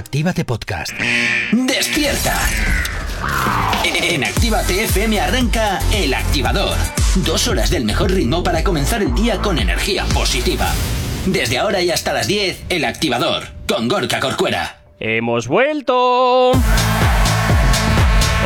Actívate Podcast. ¡Despierta! En Actívate FM arranca El Activador. Dos horas del mejor ritmo para comenzar el día con energía positiva. Desde ahora y hasta las 10, El Activador, con Gorka Corcuera. ¡Hemos vuelto!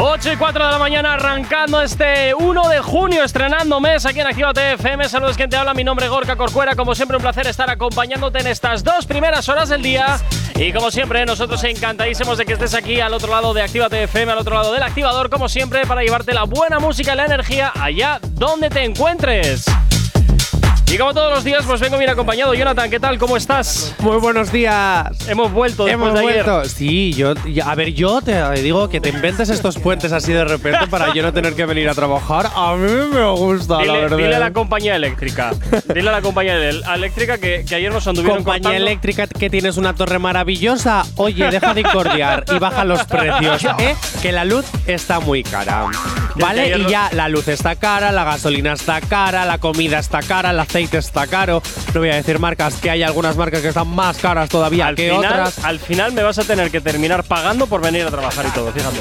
8 y 4 de la mañana arrancando este 1 de junio, estrenando mes aquí en Actívate FM. Saludos, quien te habla. Mi nombre es Gorka Corcuera. Como siempre, un placer estar acompañándote en estas dos primeras horas del día. Y como siempre, nosotros encantadísimos de que estés aquí al otro lado de Actívate FM, al otro lado del activador, como siempre, para llevarte la buena música y la energía allá donde te encuentres. Y como todos los días, pues vengo bien acompañado. Jonathan, ¿qué tal? ¿Cómo estás? Muy buenos días. Hemos vuelto después Hemos de ayer. vuelto. Sí, yo, a ver, yo te digo que te inventes estos puentes así de repente para yo no tener que venir a trabajar. A mí me gusta, la Dile, verdad. dile a la compañía eléctrica. Dile a la compañía eléctrica que, que ayer nos anduvieron Compañía cortando. eléctrica que tienes una torre maravillosa. Oye, deja de incordiar y baja los precios, ¿eh? Que la luz está muy cara. ¿Vale? ayer Y ya la luz está cara, la gasolina está cara, la comida está cara, el aceite está caro. No voy a decir marcas, que hay algunas marcas que están más caras todavía Al que final, otras. al final me vas a tener que terminar pagando por venir a trabajar y todo, fíjate.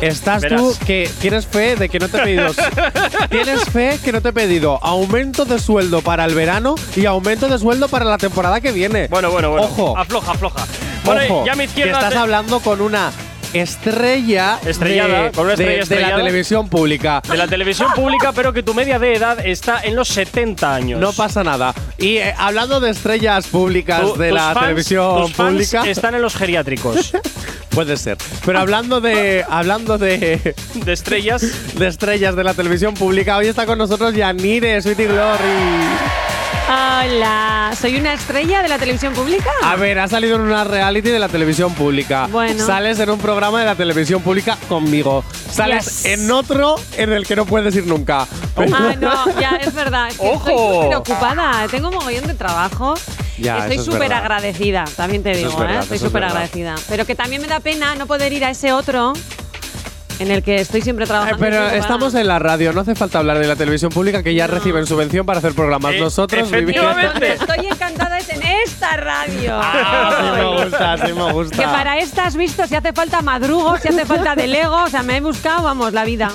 Estás Verás. tú que tienes fe de que no te he pedido. tienes fe que no te he pedido aumento de sueldo para el verano y aumento de sueldo para la temporada que viene. Bueno, bueno, bueno. Ojo. Afloja, afloja. Bueno, Ojo, ya mi que estás hablando con una estrella Estrellada, de, con una estrella de- de la estrellada. televisión pública. de la televisión pública, pero que tu media de edad está en los 70 años. No pasa nada. Y eh, hablando de estrellas públicas Tu- de tus la fans- televisión tus fans pública, están en los geriátricos puede ser. Pero hablando de hablando de de estrellas. de estrellas de la televisión pública. Hoy está con nosotros Yanire, Sweetie Glory. Hola, ¿soy una estrella de la televisión pública? A ver, ha salido en una reality de la televisión pública. Bueno. Sales en un programa de la televisión pública conmigo. Sales Yes. en otro en el que no puedes ir nunca. Ah, no, ya, es verdad. Es que ¡Ojo! Estoy súper ocupada. Tengo un mogollón de trabajo. Ya, estoy es súper agradecida, también te digo, es verdad, ¿eh? Estoy es súper agradecida. Pero que también me da pena no poder ir a ese otro en el que estoy siempre Eh, trabajando. pero estamos en la radio, no hace falta hablar de la televisión pública que ya reciben subvención para hacer programas. Eh, Nosotros vivimos. efectivamente. Donde estoy encantada es en esta radio. Ah, sí me gusta, sí me gusta. Que para esta has visto si hace falta madrugo, si hace falta de Lego, o sea, me he buscado, vamos, la vida.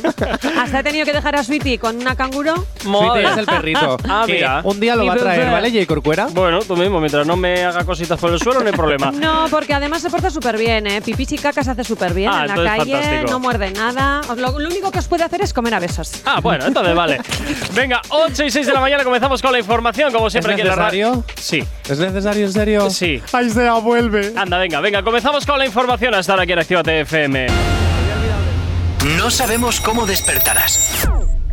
Hasta he tenido que dejar a Sweetie con una canguro. Sweetie es el perrito. Ah, que mira. Un día lo va a traer. ¿vale, Jay Corcuera? Bueno, tú mismo, mientras no me haga cositas por el suelo, no hay problema. No, porque además se porta súper bien, ¿eh? Pipis y caca se hace súper bien Ah, en la calle, fantástico. no muerde nada. Lo, lo único que os puede hacer es comer a besos. Ah, bueno, entonces vale. Venga, 8 y 6 de la mañana comenzamos con la información, como siempre ¿Es aquí en la radio. Sí. ¿Es necesario en serio? Sí. ¡Ay, sea, vuelve! Anda, venga, venga, comenzamos con la información hasta ahora aquí en Actívate FM. No sabemos cómo despertarás,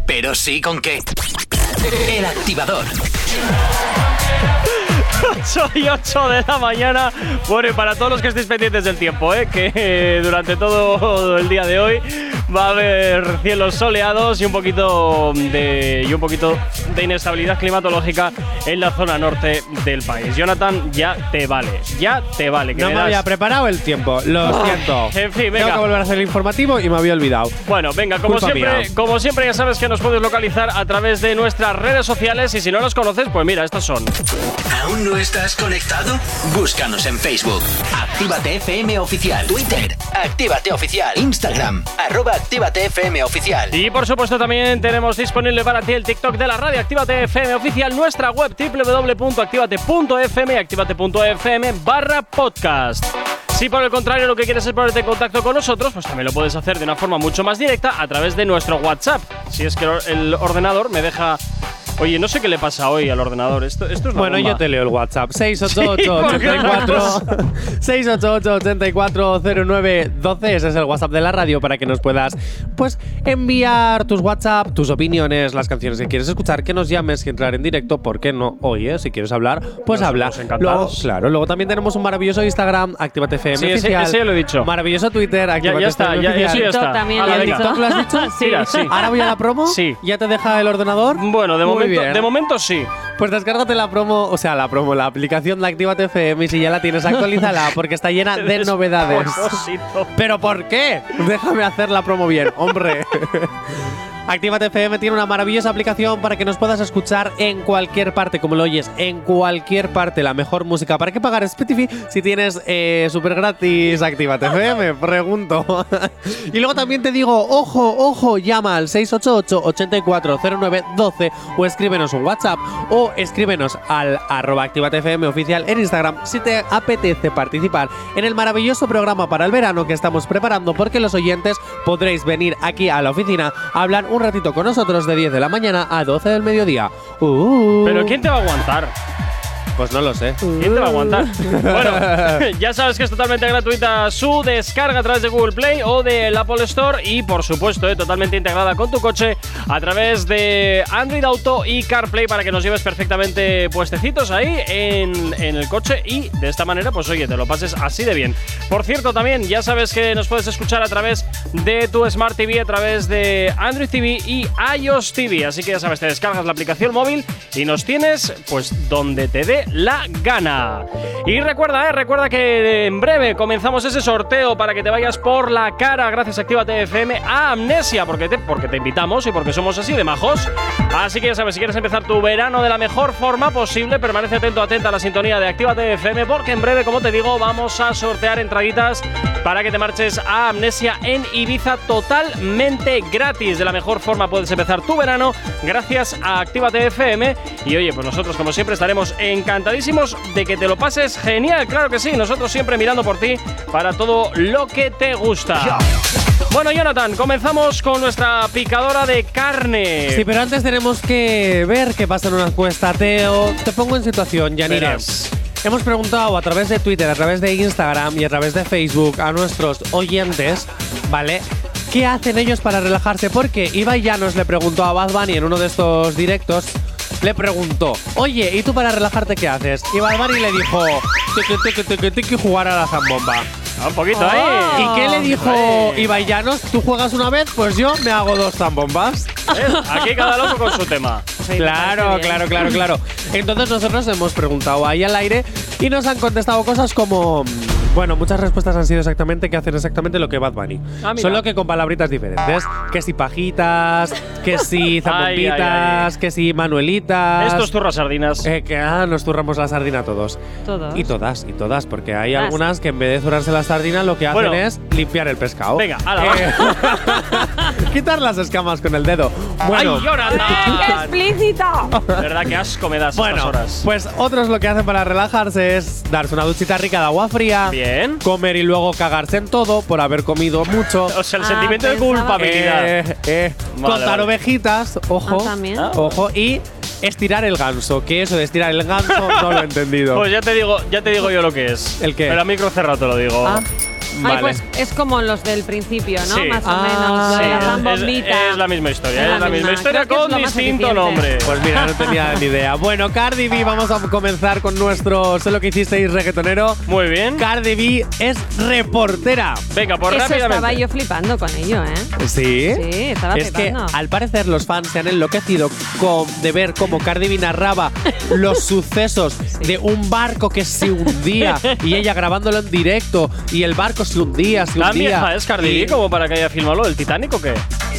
pero sí con qué. El Activador. 8 y 8 de la mañana. Bueno, y para todos los que estéis pendientes del tiempo, ¿eh? que eh, durante todo el día de hoy va a haber cielos soleados y un poquito de y un poquito de inestabilidad climatológica en la zona norte del país. Jonathan, ya te vale, ya te vale. Que No me me das- había preparado el tiempo, lo siento. en fin, venga. Tengo que volver a hacer el informativo y me había olvidado. Bueno, venga, como Culpa siempre, mía. como siempre ya sabes que nos puedes localizar a través de nuestras redes sociales y si no los conoces, pues mira, estas son. ¿Aún no estás conectado? Búscanos en Facebook. Actívate FM Oficial. Twitter. Actívate Oficial. Instagram. Arroba Actívate FM Oficial. Y por supuesto también tenemos disponible para ti el TikTok de la radio Actívate FM oficial, nuestra web www.activate.fm activate.fm barra podcast. Si por el contrario lo que quieres es ponerte en contacto con nosotros, pues también lo puedes hacer de una forma mucho más directa a través de nuestro WhatsApp. Si es que el ordenador me deja... Oye, no sé qué le pasa hoy al ordenador. Esto, esto es Bueno, bomba. yo te leo el WhatsApp. 688 Sí, porque 84 688 8409 12 Ese es el WhatsApp de la radio para que nos puedas pues enviar tus WhatsApp, tus opiniones, las canciones que quieres escuchar, que nos llames y entrar en directo, ¿por qué no? Oye, si quieres hablar, pues Nosotros habla. Luego, claro, luego también tenemos un maravilloso Instagram, Actívate FM Sí, ese- oficial. ese ya lo he dicho. Maravilloso Twitter, Ya, Actívate ya está, FM ya, oficial. eso ya está. También Hala, lo he venga. dicho. ¿TikTok lo has dicho? Sí. Mira, sí. Ahora voy a la promo. Sí. ¿Ya te deja el ordenador? Bueno, de Muy momento, bien. de momento sí. Pues descárgate la promo, o sea, la promo, la aplicación de Actívate FM y si ya la tienes, actualízala porque está llena de novedades. ¿Pero por qué? Déjame hacer la promo bien, hombre. Actívate FM tiene una maravillosa aplicación para que nos puedas escuchar en cualquier parte, como lo oyes, en cualquier parte, la mejor música. ¿Para qué pagar Spotify si tienes eh, súper gratis Actívate FM? Pregunto. y luego también te digo, ojo, ojo, llama al 688-840912 o escríbenos un WhatsApp o escríbenos al arroba Actívate FM oficial en Instagram si te apetece participar en el maravilloso programa para el verano que estamos preparando porque los oyentes podréis venir aquí a la oficina a hablar un ratito con nosotros de 10 de la mañana a 12 del mediodía. Uh. Pero ¿quién te va a aguantar? Pues no lo sé. ¿Quién te va a aguantar? bueno, ya sabes que es totalmente gratuita su descarga a través de Google Play o del Apple Store y por supuesto eh, totalmente integrada con tu coche a través de Android Auto y CarPlay para que nos lleves perfectamente puestecitos ahí en, en el coche y de esta manera pues oye, te lo pases así de bien. Por cierto también ya sabes que nos puedes escuchar a través de tu Smart TV, a través de Android TV y iOS TV, así que ya sabes, te descargas la aplicación móvil y nos tienes pues donde te dé la gana. Y recuerda, eh, recuerda que en breve comenzamos ese sorteo para que te vayas por la cara gracias a Actívate FM a Amnesia, porque te, porque te invitamos y porque somos así de majos. Así que ya sabes, si quieres empezar tu verano de la mejor forma posible, permanece atento, atenta a la sintonía de Actívate FM, porque en breve, como te digo, vamos a sortear entraditas para que te marches a Amnesia en Ibiza totalmente gratis. De la mejor forma puedes empezar tu verano gracias a Actívate FM. Y oye, pues nosotros como siempre estaremos encantadísimos de que te lo pases genial, claro que sí, nosotros siempre mirando por ti para todo lo que te gusta. Bueno, Jonathan, comenzamos con nuestra picadora de carne. Sí, pero antes tenemos que ver qué pasa en una encuesta, Teo. Te pongo en situación. Verás. Hemos preguntado a través de Twitter, a través de Instagram y a través de Facebook a nuestros oyentes, ¿vale? ¿Qué hacen ellos para relajarse? Porque Ibai Llanos le preguntó a Bad Bunny en uno de estos directos, le preguntó, oye, ¿y tú para relajarte qué haces? Y Bad Bunny le dijo, tiki, jugar a la zambomba. Ah, un poquito Oh. ahí. ¿Y qué le dijo Hombre. Ibai Llanos? ¿Tú juegas una vez? Pues yo me hago dos zambombas. ¿Ves? Aquí cada loco con su tema. Claro, claro, claro, claro. Entonces nosotros hemos preguntado ahí al aire y nos han contestado cosas como... Bueno, muchas respuestas han sido exactamente que hacen exactamente lo que Bad Bunny. Ah. Solo que con palabritas diferentes. Que si pajitas, que si ay. que si manuelitas. Estos turras sardinas. Eh, que ah, nos zurramos la sardina todos. Todos. Y todas, y todas, porque hay algunas que en vez de zurrarse la sardina lo que hacen Bueno. es limpiar el pescado. Venga, ala, va. Eh, Quitar las escamas con el dedo. Bueno, ¡Ay, Jonathan! ¡Qué explícito! ¿Verdad que asco me das estas Bueno, horas? pues otros lo que hacen para relajarse es darse una duchita rica de agua fría, Bien. comer y luego cagarse en todo por haber comido mucho. O sea, el Ah, sentimiento de culpabilidad. Eh, eh, vale. Ovejitas, ojo, Ah, también. Ojo, y estirar el ganso. Que eso de estirar el ganso no lo he entendido. Pues ya te digo, ya te digo yo lo que es. ¿El qué? Pero a micro cerrado te lo digo. Ah. Vale. Ay, pues es como los del principio, ¿no? Sí. Más o Ah, menos. Lo Sí, es- es, es la misma historia, Es es la misma misma. historia Creo con distinto nombre. Pues mira, no tenía ni idea. Bueno, Cardi B, vamos a comenzar con nuestro Sé lo que hicisteis reggaetonero. Muy bien. Cardi B es reportera. Venga, pues Eso rápidamente. estaba yo flipando con ello, ¿eh? ¿Sí? Sí, estaba Es que al parecer los fans se han enloquecido con, de ver cómo Cardi B narraba los sucesos de un barco que se hundía y ella grabándolo en directo y el barco hundía, se ¿Tan hundía. vieja es Cardi B como para que haya filmado el Titanic o qué?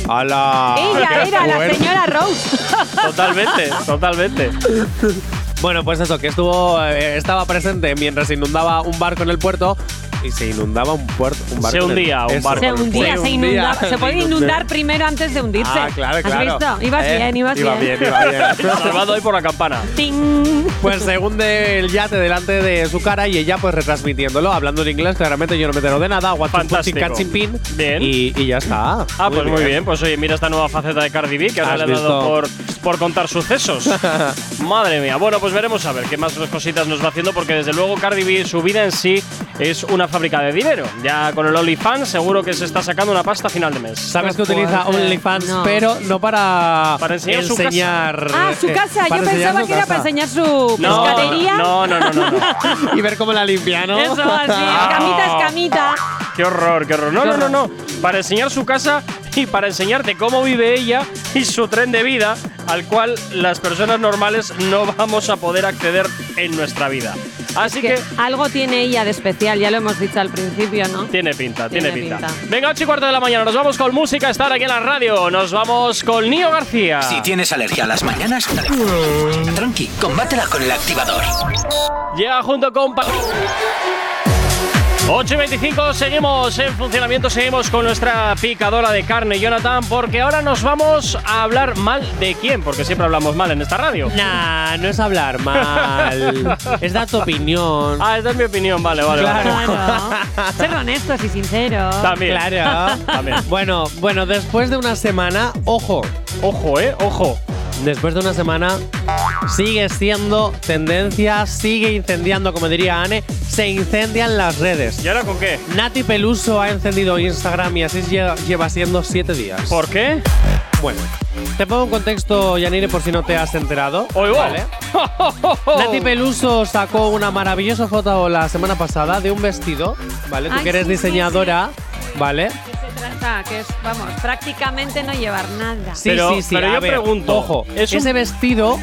¡Hala! Ella ¡Qué era la señora Rose. Totalmente, totalmente. Bueno, pues eso, que estuvo, eh, estaba presente mientras se inundaba un barco en el puerto y se inundaba un puerto, un barco. Se hundía un barco Se hundía, se inundaba. Se puede inundar primero antes de hundirse. Ah, claro, claro. ¿Has visto? Ibas Eh, bien, ibas iba bien. bien, iba bien. Salvado ahí por la campana. Ting. Pues se hunde el yate delante de su cara y ella pues retransmitiéndolo, hablando en inglés, claramente yo no me entero de nada, Fantástico. pin Bien. Y, y ya está. Ah, pues muy bien. Pues oye, mira esta nueva faceta de Cardi B que ahora ¿Has le ha dado por, por contar sucesos. Madre mía. Bueno, pues veremos a ver qué más cositas nos va haciendo porque desde luego Cardi B, su vida en sí es una fábrica de dinero. Ya con el OnlyFans seguro que se está sacando una pasta a final de mes. Sabes que utiliza fuerte. OnlyFans, No. pero no para, Para enseñar su casa. enseñar Ah, su eh, casa. para Yo enseñar pensaba que era para enseñar su No, pescadería. no, no, no, no, no. y ver cómo la limpia, ¿no? Eso, así. Ah. Escamita, escamita. Qué horror, qué horror. No, no, no, no. Para enseñar su casa y para enseñarte cómo vive ella y su tren de vida al cual las personas normales no vamos a poder acceder en nuestra vida. Así que que algo tiene ella de especial, ya lo hemos dicho al principio, ¿no? Tiene pinta, tiene, Tiene pinta. pinta. Venga, 8 y cuarto de la mañana, nos vamos con música, estar aquí en la radio. Nos vamos con Nio García. Si tienes alergia a las mañanas, tranqui, combátela con el activador. Llega junto con. Pa- 8 y 25, seguimos en funcionamiento, seguimos con nuestra picadora de carne, Jonathan, porque ahora nos vamos a hablar mal de quién, porque siempre hablamos mal en esta radio. Nah, no es hablar mal. es dar tu opinión. Ah, esta es mi opinión, vale, vale, vale. Ser honestos y sinceros. También. Claro. También. Bueno, bueno, después de una semana, ojo, Ojo, eh, ojo. Después de una semana sigue siendo tendencia, sigue incendiando, como diría Anne, se incendian las redes. ¿Y ahora con qué? Nati Peluso ha encendido Instagram y así lle- lleva siendo siete días. ¿Por qué? Bueno, te pongo en contexto, Yanire, por si no te has enterado. Hoy va. ¿vale? Nati Peluso sacó una maravillosa foto la semana pasada de un vestido, ¿vale? Tú Ay, que eres sí, sí, diseñadora, ¿vale? Que es, vamos, prácticamente no llevar nada. Sí, Pero- sí, sí. pero yo ver, pregunto, Ojo, ¿es un- ese vestido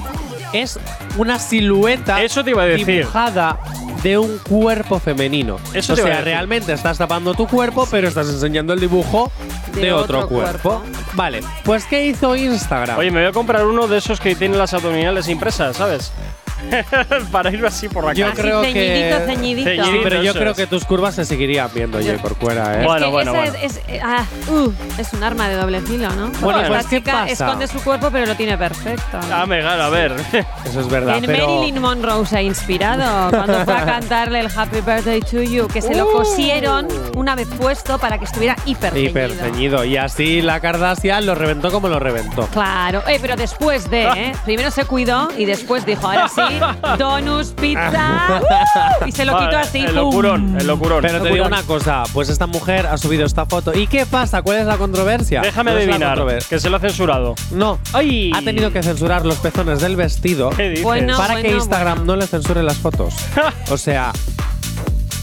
es una silueta Eso te iba a decir. dibujada de un cuerpo femenino. Eso o te iba a sea, decir. realmente estás tapando tu cuerpo, pero estás enseñando el dibujo de, De otro, otro cuerpo. cuerpo. Vale, pues ¿qué hizo Instagram? Oye, me voy a comprar uno de esos que tienen las abdominales impresas, ¿sabes? Para ir así por la Yo calle. creo Así, que- ceñidito, ceñidito. Ceñidito. Sí, pero yo creo es. que tus curvas se seguirían viendo, Jay, por fuera, ¿eh? Bueno, Es que bueno, esa bueno. Es, es- ah, uh, es un arma de doble filo, ¿no? Bueno, pues, ¿qué chica pasa? esconde su cuerpo, pero lo tiene perfecto. Ah, me gana, a ver. Eso es verdad, en pero… Marilyn Monroe se ha inspirado cuando fue a cantarle el Happy Birthday to You, que se lo Uh. cosieron una vez puesto para que estuviera hiper ceñido. Hiper ceñido. Y así la Kardashian lo reventó como lo reventó. Claro, eh, pero después de, ¿eh? Primero se cuidó y después dijo, ahora sí, donuts, pizza, ¡uh! y se lo quitó Vale, así. El locurón, el locurón. Pero te digo una cosa, pues esta mujer ha subido esta foto. ¿Y qué pasa? ¿Cuál es la controversia? Déjame ¿Cuál es la adivinar, que se lo ha censurado. No. ¡Ay! Ha tenido que censurar los pezones del vestido ¿Qué dices? Bueno. para que Instagram bueno. no le censure las fotos. o sea,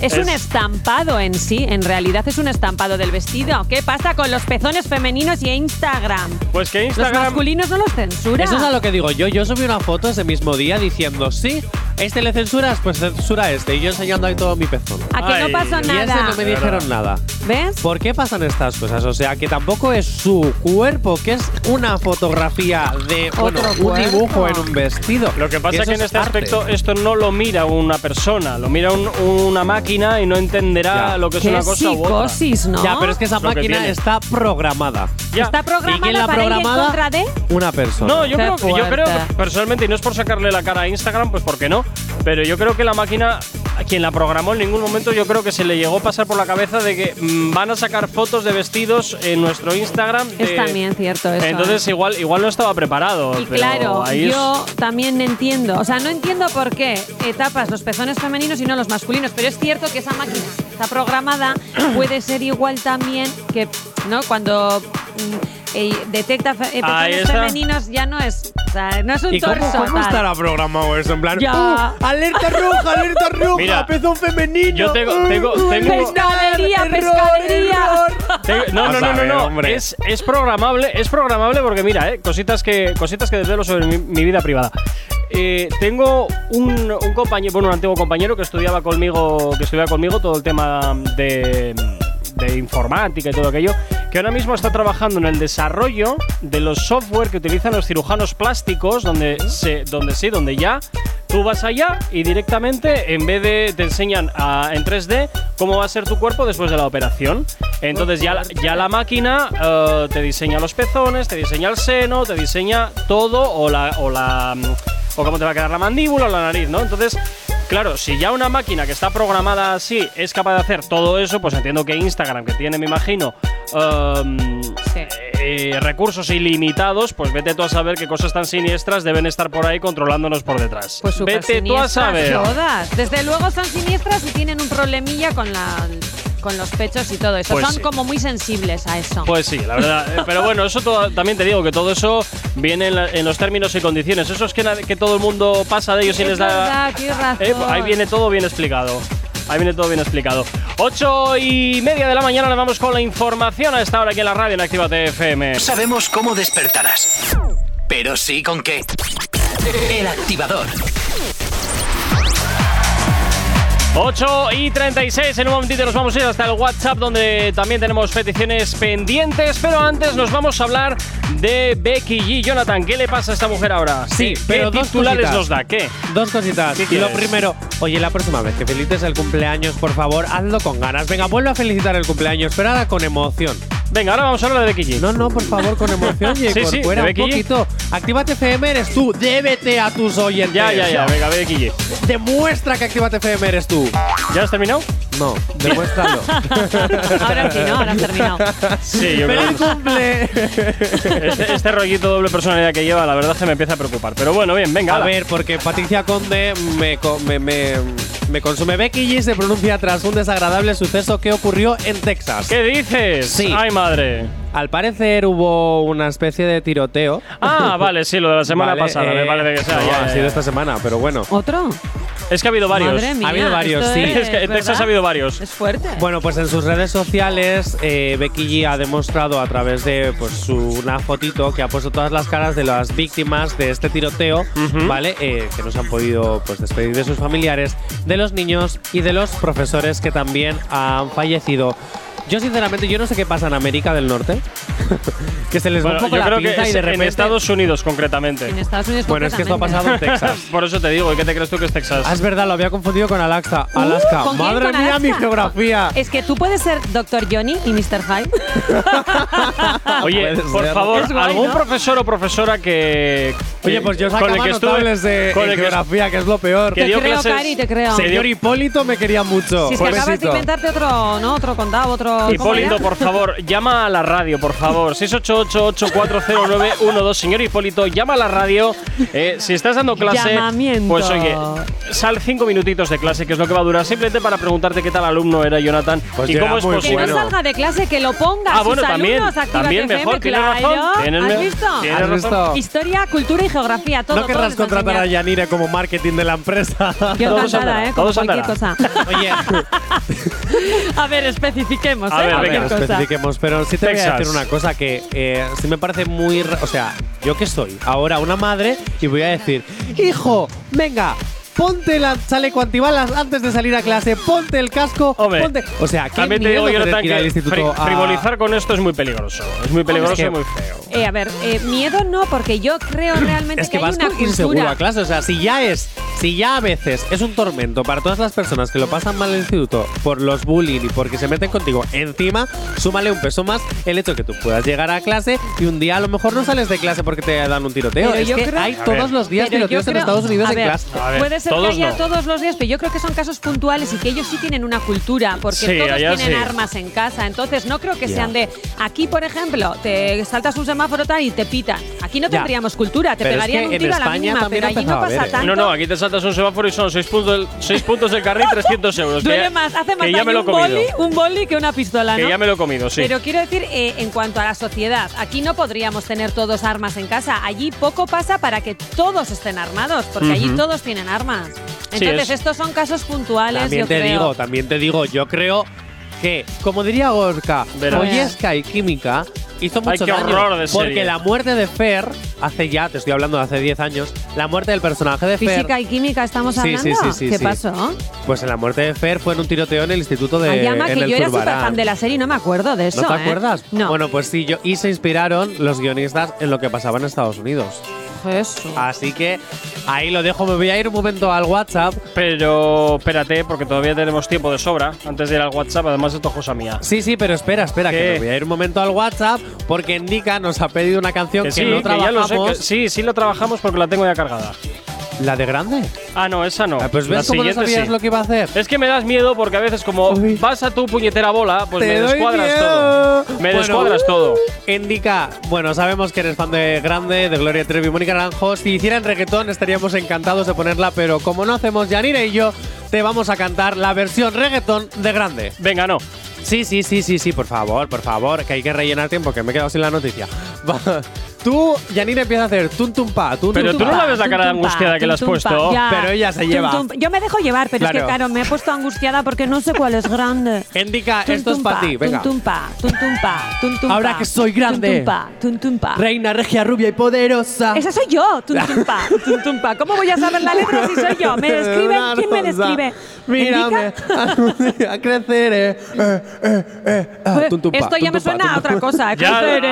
Es, Es- un estampado en sí, en realidad es un estampado del vestido. ¿Qué pasa con los pezones femeninos y Instagram? Pues que Los Instagram. masculinos no los censura. eso es a lo que digo yo. Yo subí una foto ese mismo día diciendo, sí, este le censuras, pues censura a este. Y yo enseñando ahí todo mi pezón. A que Ay, no pasó y Y ese nada. no me dijeron nada. ¿Ves? ¿Por qué pasan estas cosas? O sea, que tampoco es su cuerpo, que es una fotografía de bueno, Otro un dibujo en un vestido. Lo que pasa es que en este arte. aspecto esto no lo mira una persona, lo mira un- una máquina y no entenderá Ya. lo que es Qué una cosa u otra. psicosis, ¿no? Ya, pero es que esa que máquina tiene. está programada. Ya. Está ¿Y quién programada la para ir en contra de… Una persona. No, yo Qué creo, que- yo fuerte. creo que personalmente, y no es por sacarle la cara a Instagram, pues porque no, pero yo creo que la máquina, a quien la programó en ningún momento, yo creo que se le llegó a pasar por la cabeza de que mm, van a sacar fotos de vestidos en nuestro Instagram. de- Es también cierto eso. Entonces igual, igual no estaba preparado. Y pero claro, ahí es- yo también entiendo, o sea, no entiendo por qué eh, tapas los pezones femeninos y no los masculinos, pero es cierto que esa máquina está programada, puede ser igual también que, ¿no? Cuando eh, detecta fe- pezones está. femeninos ya no es, o sea, no es un ¿Y cómo, torso. cómo tal. estará programado eso? En plan, Ya. ¡uh! alerta roja, alerta roja, Mira, pezón femenino. yo tengo- tengo- tengo- Pescadería, error, pescadería. error! No, no, no, a no, no. hombre. Es, es programable, es programable porque mira, eh, cositas que cositas que desvelo sobre mi, mi vida privada. Eh, tengo un, un compañero, bueno, un antiguo compañero que estudiaba conmigo, que estudiaba conmigo todo el tema de, de informática y todo aquello, que ahora mismo está trabajando en el desarrollo de los software que utilizan los cirujanos plásticos, donde se, donde sí, donde ya tú vas allá y directamente en vez de te enseñan a- en 3D cómo va a ser tu cuerpo después de la operación. Entonces ya, la- ya la máquina eh, te diseña los pezones, te diseña el seno, te diseña todo o la o la mm, o cómo te va a quedar la mandíbula o la nariz, ¿no? Entonces Claro, si ya una máquina que está programada así es capaz de hacer todo eso, pues entiendo que Instagram, que tiene, me imagino, em, Sí. eh, recursos ilimitados, pues vete tú a saber qué cosas tan siniestras deben estar por ahí controlándonos por detrás. Pues vete tú a saber. Todas. Desde luego son siniestras y tienen un problemilla con la con los pechos y todo eso. Pues son sí. como muy sensibles a eso. Pues sí, la verdad. Eh, Pero bueno, eso todo- también te digo que todo eso viene en, la- en los términos y condiciones. Eso es que, que todo el mundo pasa de ellos y Es les da. verdad, tienes razón. Eh, ahí viene todo bien explicado. Ahí viene todo bien explicado. Ocho y media de la mañana le vamos con la información a esta hora aquí en la radio en Activa FM. Sabemos cómo despertarás, pero sí con qué. El activador. 8 y 36, en un momentito nos vamos a ir hasta el WhatsApp donde también tenemos peticiones pendientes, pero antes nos vamos a hablar de Becky G. Jonathan, ¿qué le pasa a esta mujer ahora? Sí, ¿Qué, pero ¿qué dos titulares cositas. nos da? ¿Qué? Dos cositas. ¿Qué Y lo primero, oye, la próxima vez que felicites el cumpleaños, por favor, hazlo con ganas. Venga, vuelve a felicitar el cumpleaños, pero ahora con emoción. Venga, ahora vamos a hablar de Becky G. No, no, por favor, con emoción y Sí, sí, fuera de un Becky poquito. Actívate FM eres tú. Débete a tus oyentes. Ya, ya, ya, venga, Becky G. Demuestra que Actívate FM eres tú. ¿Ya has terminado? No, demuéstralo. Ahora sí, ¿no? Ahora has terminado. Sí, yo creo ¡Feliz que cumple! este, este rollito doble personalidad que lleva, la verdad es que me empieza a preocupar. Pero bueno, bien, venga. A ala. ver, porque Patricia Conde me, me, me, me consume. Becky G se pronuncia tras un desagradable suceso que ocurrió en Texas. ¿Qué dices? Sí. Ay, madre. Al parecer hubo una especie de tiroteo. Ah, vale, sí, lo de la semana Vale, pasada, me eh, parece que sea. no, ya, ha sido ya. esta semana, pero bueno. ¿Otro? Es que ha habido varios. Madre mía, Ha habido varios, sí. Es que en Texas ha habido varios. Es fuerte. Bueno, pues en sus redes sociales, eh, Becky G ha demostrado a través de pues, su, una fotito que ha puesto todas las caras de las víctimas de este tiroteo. ¿vale? Eh, que no se han podido pues, despedir de sus familiares, de los niños y de los profesores que también han fallecido. Yo, sinceramente, yo no sé qué pasa en América del Norte. que se les va Bueno, un poco yo la creo que y de en repente. Estados Unidos concretamente. en Estados Unidos Bueno, es que esto ha pasado en. Texas. Por eso te digo, ¿y qué te crees tú que es Texas? Ah, es verdad, lo había confundido con Alaska. Uh, Alaska. ¿con quién? Madre ¿Con mía, Alaska? mi geografía. Es que tú puedes ser Dr. Johnny y Mr. Hyde. Oye, por ser. favor, guay, algún ¿no? profesor o profesora que. Oye, pues yo con el que estuve- notables de con en el que geografía, que es lo peor. que te dio creo, clases- Cari, te creo. Se Señor Hipólito me quería mucho. Si es que acabas de inventarte otro, ¿no? Otro condado, otro. ¿Cómo Hipólito, era? por favor, llama a la radio, por favor. 688-840912. Señor Hipólito, llama a la radio. Eh, si estás dando clase, Llamamiento. pues oye, sal cinco minutitos de clase, que es lo que va a durar, simplemente para preguntarte qué tal alumno era Jonathan Pues y cómo es muy Que posible. no salga de clase, que lo ponga. Ah, bueno, también, alumnos, también FM, mejor, tienes claro. razón. Tienes ¿Has visto? tienes ¿Has razón. Historia, cultura y geografía, todo. No querrás a contratar a. Yanire como marketing de la empresa. Yo Todo encantada, andará, ¿eh? Cualquier andará. cosa. Oye, a ver, especifiquemos, A ¿eh? ver, a ver, cosa. especifiquemos, pero sí te voy a Texas. decir una cosa que eh, sí me parece muy. O sea, yo que soy ahora una madre y voy a decir: Hijo, venga. Ponte la chaleco antibalas antes de salir a clase, ponte el casco, Hombre, ponte. O sea, qué También te digo, Jonathan, que ir al que instituto fri- a- frivolizar con esto es muy peligroso. Es muy peligroso es que- y muy feo. Eh, a ver, eh, miedo no, porque yo creo realmente Es que hay vas una con inseguro cultura. a clase. O sea, si ya es, si ya a veces es un tormento para todas las personas que lo pasan mal en el instituto por los bullying y porque se meten contigo, encima, súmale un peso más el hecho que tú puedas llegar a clase y un día a lo mejor no sales de clase porque te dan un tiroteo. Pero es yo que creo- hay todos ver. los días yo tiroteos en Estados Unidos a en ver, clase. A ver, Puede ser que todos haya no. todos los días, pero yo creo que son casos puntuales y que ellos sí tienen una cultura, porque Sí, todos tienen sí. armas en casa. Entonces, no creo que sean de aquí, por ejemplo, te saltas un semáforo tal y te pitan. Aquí no tendríamos cultura, te Pero es pegarían que un en tiro a la España mínima, pero allí no pasa ¿eh? tanto. No, no, aquí te saltas un semáforo y son 6 puntos, del- seis puntos del carril, 300 euros. que Duele ya- más, hace más que ya me daño lo he un boli, un boli que una pistola, Que ¿no? ya me lo he comido, sí. Pero quiero decir, eh, en cuanto a la sociedad, aquí no podríamos tener todos armas en casa. Allí poco pasa para que todos estén armados, porque allí todos tienen armas. Sí, Entonces, es- estos son casos puntuales, También yo te creo. digo, también te digo, yo creo que, como diría Gorka. Ollesca y Química hizo mucho qué daño. horror de porque serie. la muerte de Fer, hace ya, te estoy hablando de hace 10 años, la muerte del personaje de Fer. Física y química estamos Sí, sí, hablando. sí, sí, ¿Qué sí. pasó? Pues en la muerte de Fer fue en un tiroteo en el instituto de. Ay, llama, en que el yo era súper fan de la serie y no me acuerdo de eso. ¿No te ¿eh? acuerdas? No. Bueno, pues sí, yo. Y se inspiraron los guionistas en lo que pasaba en Estados Unidos. Así que ahí lo dejo. Me voy a ir un momento al WhatsApp. Pero espérate, porque todavía tenemos tiempo de sobra antes de ir al WhatsApp. Además, esto es cosa mía. Sí, sí, pero espera, espera, ¿Qué? que me voy a ir un momento al WhatsApp porque Nika nos ha pedido una canción que, Que sí, no que ya lo sé. que sí, sí lo trabajamos porque la tengo ya cargada. ¿La de grande? Ah, no, esa no. Ah, pues la ves cómo no siguiente sabías sí. lo que iba a hacer. Es que me das miedo porque a veces como Uy. vas a tu puñetera bola, pues Te me doy descuadras miedo. todo. Me Bueno, descuadras todo. Indica, bueno, sabemos que eres fan de Grande, de Gloria Trevi y Mónica Naranjo. Si hicieran reggaetón estaríamos encantados de ponerla, pero como no hacemos Yanira y yo, te vamos a cantar la versión reggaetón de Grande. Venga, no. Sí, sí, sí, sí, sí, por favor, por favor, que hay que rellenar tiempo, que me he quedado sin la noticia. Va. Tú, Janine empieza a hacer tun tum pa, tun Pero tum tú no la ves la cara de Tum, tum, angustiada que le has tum, tum, puesto. ya. Pero ella se Tum, lleva. tum. Yo me dejo llevar, pero es Claro. que claro, me he puesto angustiada porque no sé cuál es grande. Indica, Tum, esto es tum, para pa, ti, venga. Tum, tum, pa, tum, tum, pa, tum, tum, Ahora que soy grande. Tum, tum, pa, tum, tum. Reina regia, rubia y poderosa. Esa soy yo, tum, tum, pa, tum, tum, pa. ¿Cómo voy a saber la letra si soy yo? ¿Me describe? Una ¿Quién me describe? Mírame, a crecer. eh, eh, eh, eh, ah, Pues, tum, tum, Esto tum, ya me tum, suena a tum, otra tum. cosa. Crecer,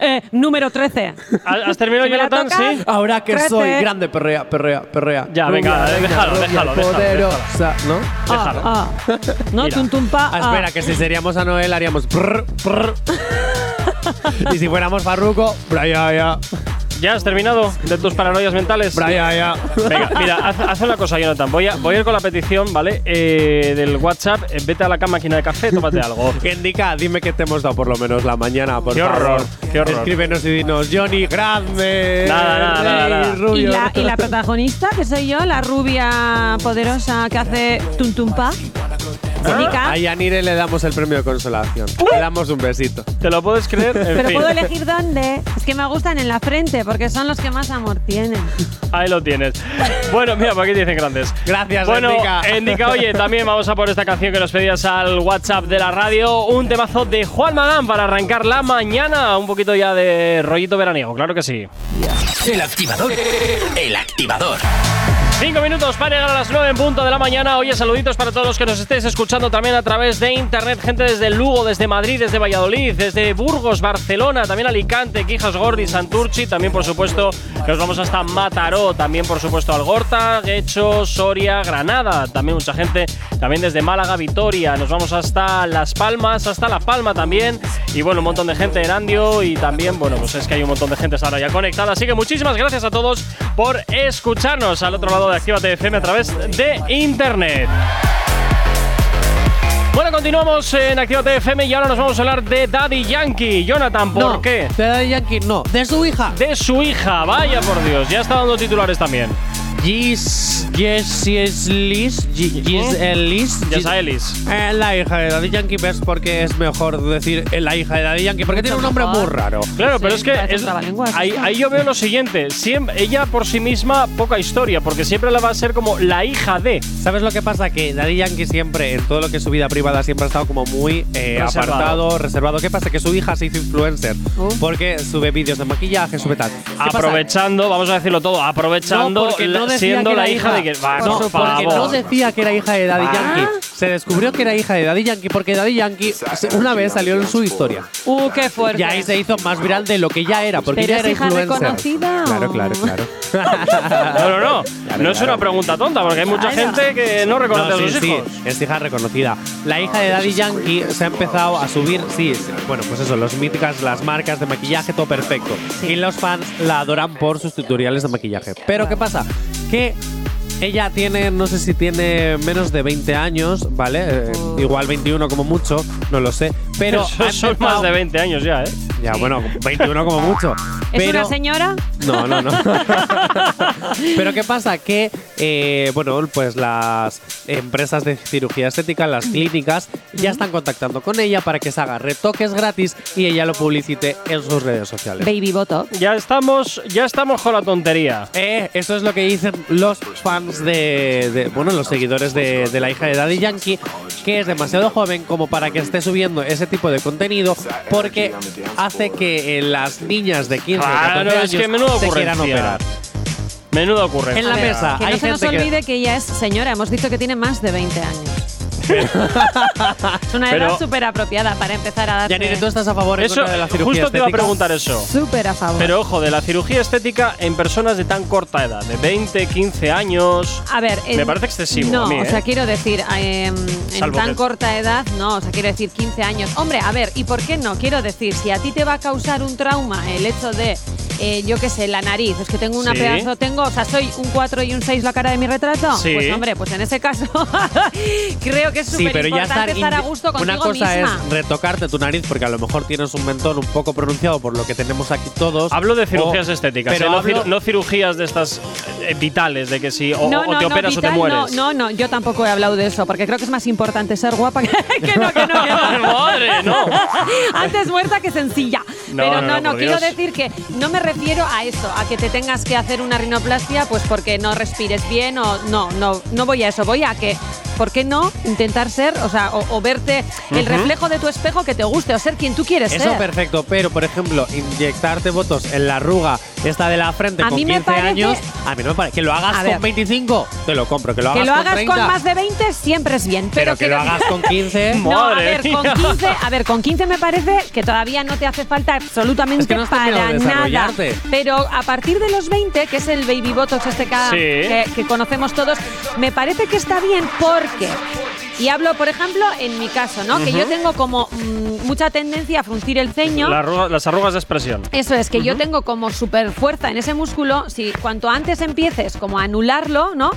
eh, número 13. ¿Has terminado, Si la Jonathan? tocas, Sí. Ahora que Crece. soy grande, perrea, perrea, perrea. Ya, Rubia, venga, déjalo, rubia déjalo, déjalo, Poderosa, ¿no? Déjalo. Ah, ah. No, Mira. tum, tum, pa. Ah, ah. espera, que si seríamos a Noel haríamos. y si fuéramos Farruko, Braya, ya. ¿Ya has terminado de tus paranoias mentales? Braya, ya. Venga, mira, haz, haz una cosa, Jonathan. Voy a, voy a ir con la petición, ¿vale? Eh, del WhatsApp. Eh, vete a la cama, máquina de café, tómate algo. Que indica, dime que te hemos dado por lo menos la mañana, por Qué favor. horror, qué horror. Escríbenos y dinos, Johnny, grande. Nada, nada, nada, rey, nada. Rubio. Y la, y la protagonista, que soy yo, la rubia poderosa que hace tum Indica. A Yanire le damos el premio de consolación. Le damos un besito. ¿Te lo puedes creer? En Pero fin, puedo elegir dónde. Es que me gustan en la frente, porque son los que más amor tienen. Ahí lo tienes. Bueno, mira, por aquí dicen grandes. Gracias, Bueno, Endica. Endica, oye, también vamos a por esta canción que nos pedías al WhatsApp de la radio. Un temazo de Juan Magán para arrancar la mañana. Un poquito ya de rollito veraniego, claro que sí. El activador. El activador. Cinco minutos para llegar a las nueve en punto de la mañana. Oye, saluditos para todos los que nos estéis escuchando también a través de internet. Gente desde Lugo, desde Madrid, desde Valladolid, desde Burgos, Barcelona, también Alicante, Quijas Gordi, Santurchi. También, por supuesto, que nos vamos hasta Mataró. También, por supuesto, Algorta, Guecho, Soria, Granada. También mucha gente. También desde Málaga, Vitoria. Nos vamos hasta Las Palmas, hasta La Palma también. Y bueno, un montón de gente en Andio. Y también, bueno, pues es que hay un montón de gente ahora ya conectada. Así que muchísimas gracias a todos por escucharnos al otro lado de Actívate FM a través de internet. Bueno, continuamos en Actívate FM y ahora nos vamos a hablar de Daddy Yankee. Jonathan, ¿por no, qué? De Daddy Yankee, no. De su hija. De su hija, vaya por Dios, ya está dando titulares también. Gis. Yes, yes, Liz. Gis Gis. Ya Gis- está Ellis. Eh, la hija de Daddy Yankee, ¿ves por qué es mejor decir eh, la hija de Daddy Yankee? Porque tiene un nombre muy raro. Claro, pero es que es- ahí, yo veo lo siguiente. Siempre, ella por sí misma, poca historia, porque siempre la va a ser como la hija de. ¿Sabes lo que pasa? Que Daddy Yankee siempre, en todo lo que es su vida privada, siempre ha estado como muy eh, Reservado. apartado, reservado. ¿Qué pasa? Que su hija se hizo influencer. Uh. Porque sube vídeos de maquillaje, sube tal. Aprovechando, vamos a decirlo todo, aprovechando, No, porque decía siendo que era la hija, de que. Va, no, por porque no decía que era hija de Daddy Ah. Yankee. Se descubrió que era hija de Daddy Yankee porque Daddy Yankee una vez salió en su historia. Uh, qué fuerte. Y ahí se hizo más viral de lo que ya era, porque ¿Pero ya es era hija influencer. reconocida Claro, o- claro, claro. No, no, no. No es claro. una pregunta tonta, porque hay mucha Claro. gente que no reconoce No, a sus sí, hijos. es hija reconocida. La hija de Daddy Yankee se ha empezado a subir, sí, sí, bueno, pues eso, los míticas, las marcas de maquillaje, todo perfecto. Y los fans la adoran por sus tutoriales de maquillaje. Pero ¿qué pasa? Que ella tiene, no sé si tiene menos de 20 años, ¿vale? Eh, igual 21 como mucho, no lo sé. Pero son empezado- más de 20 años ya, ¿eh? Ya, bueno, 21 como mucho. ¿Es Pero- una señora? no, no, no. Pero ¿qué pasa? Que, eh, bueno, pues las empresas de cirugía estética, las clínicas, ya están contactando con ella para que se haga retoques gratis y ella lo publicite en sus redes sociales. Baby Botox. Ya estamos, ya estamos con la tontería. Eh, eso es lo que dicen los fans de, de- bueno, los seguidores de, de la hija de Daddy Yankee, que es demasiado joven como para que esté subiendo ese tipo de contenido, porque hace que eh, las niñas de 15 o Claro, 14 años es que menuda se quieran operar. Menuda ocurrencia. En la mesa Que hay no se nos gente que- olvide que... ella es señora. Hemos dicho que tiene más de 20 años. es una edad súper apropiada para empezar a dar. Yanire, ¿tú estás a favor en Eso, contra de la cirugía justo te iba a preguntar eso. Súper a favor. Pero ojo, de la cirugía estética en personas de tan corta edad, de 20, 15 años. A ver, Me en- parece excesivo No, a mí, o ¿eh? sea, quiero decir, eh, en Salvo tan que- corta edad, no, o sea, quiero decir 15 años. Hombre, a ver, ¿y por qué no? Quiero decir, si a ti te va a causar un trauma el hecho de, eh, yo qué sé, la nariz, es que tengo una Sí. pedazo, tengo, o sea, soy un 4 y un 6 la cara de mi retrato, Sí. pues hombre, pues en ese caso creo que es Sí, súper pero ya importante estar, estar a indi- gusto contigo Una cosa misma. es retocarte tu nariz porque a lo mejor tienes un mentón un poco pronunciado por lo que tenemos aquí todos. Hablo de cirugías o- estéticas, pero ¿eh? no, hablo- cir- no cirugías de estas eh, vitales, de que si o, no, o te no, operas o te vital, mueres. No, no, no, yo tampoco he hablado de eso, porque creo que es más importante ser guapa que, que no, que no, que no. Madre, no. Antes muerta que sencilla. No, Pero no, no, no, no, por quiero Dios. decir que no me refiero a eso, a que te tengas que hacer una rinoplastia pues porque no respires bien o no, no, no voy a eso, voy a que ¿por qué no intentar ser, o sea, o, o verte el reflejo de tu espejo que te guste o ser quien tú quieres Eso ser? perfecto, pero por ejemplo, inyectarte votos en la arruga esta de la frente A con mí me 15 parece- años, a mí no me parece. Que lo hagas A ver. con 25, te lo compro. Que lo Que hagas lo con hagas 30, con más de 20 siempre es bien, pero pero, que lo hagas con 15. No, a Madre ver, con mía. 15, a ver, con 15 me parece que todavía no te hace falta absolutamente Es que no has terminado para de nada. desarrollarte. Pero a partir de los 20, que es el baby botox este que, Sí. que, que conocemos todos, me parece que está bien porque y hablo, por ejemplo, en mi caso, ¿no? Que yo tengo como mm, mucha tendencia a fruncir el ceño. La arruga- las arrugas de expresión. Eso es, que yo tengo como super fuerza en ese músculo. Si cuanto antes empieces como a anularlo, ¿no?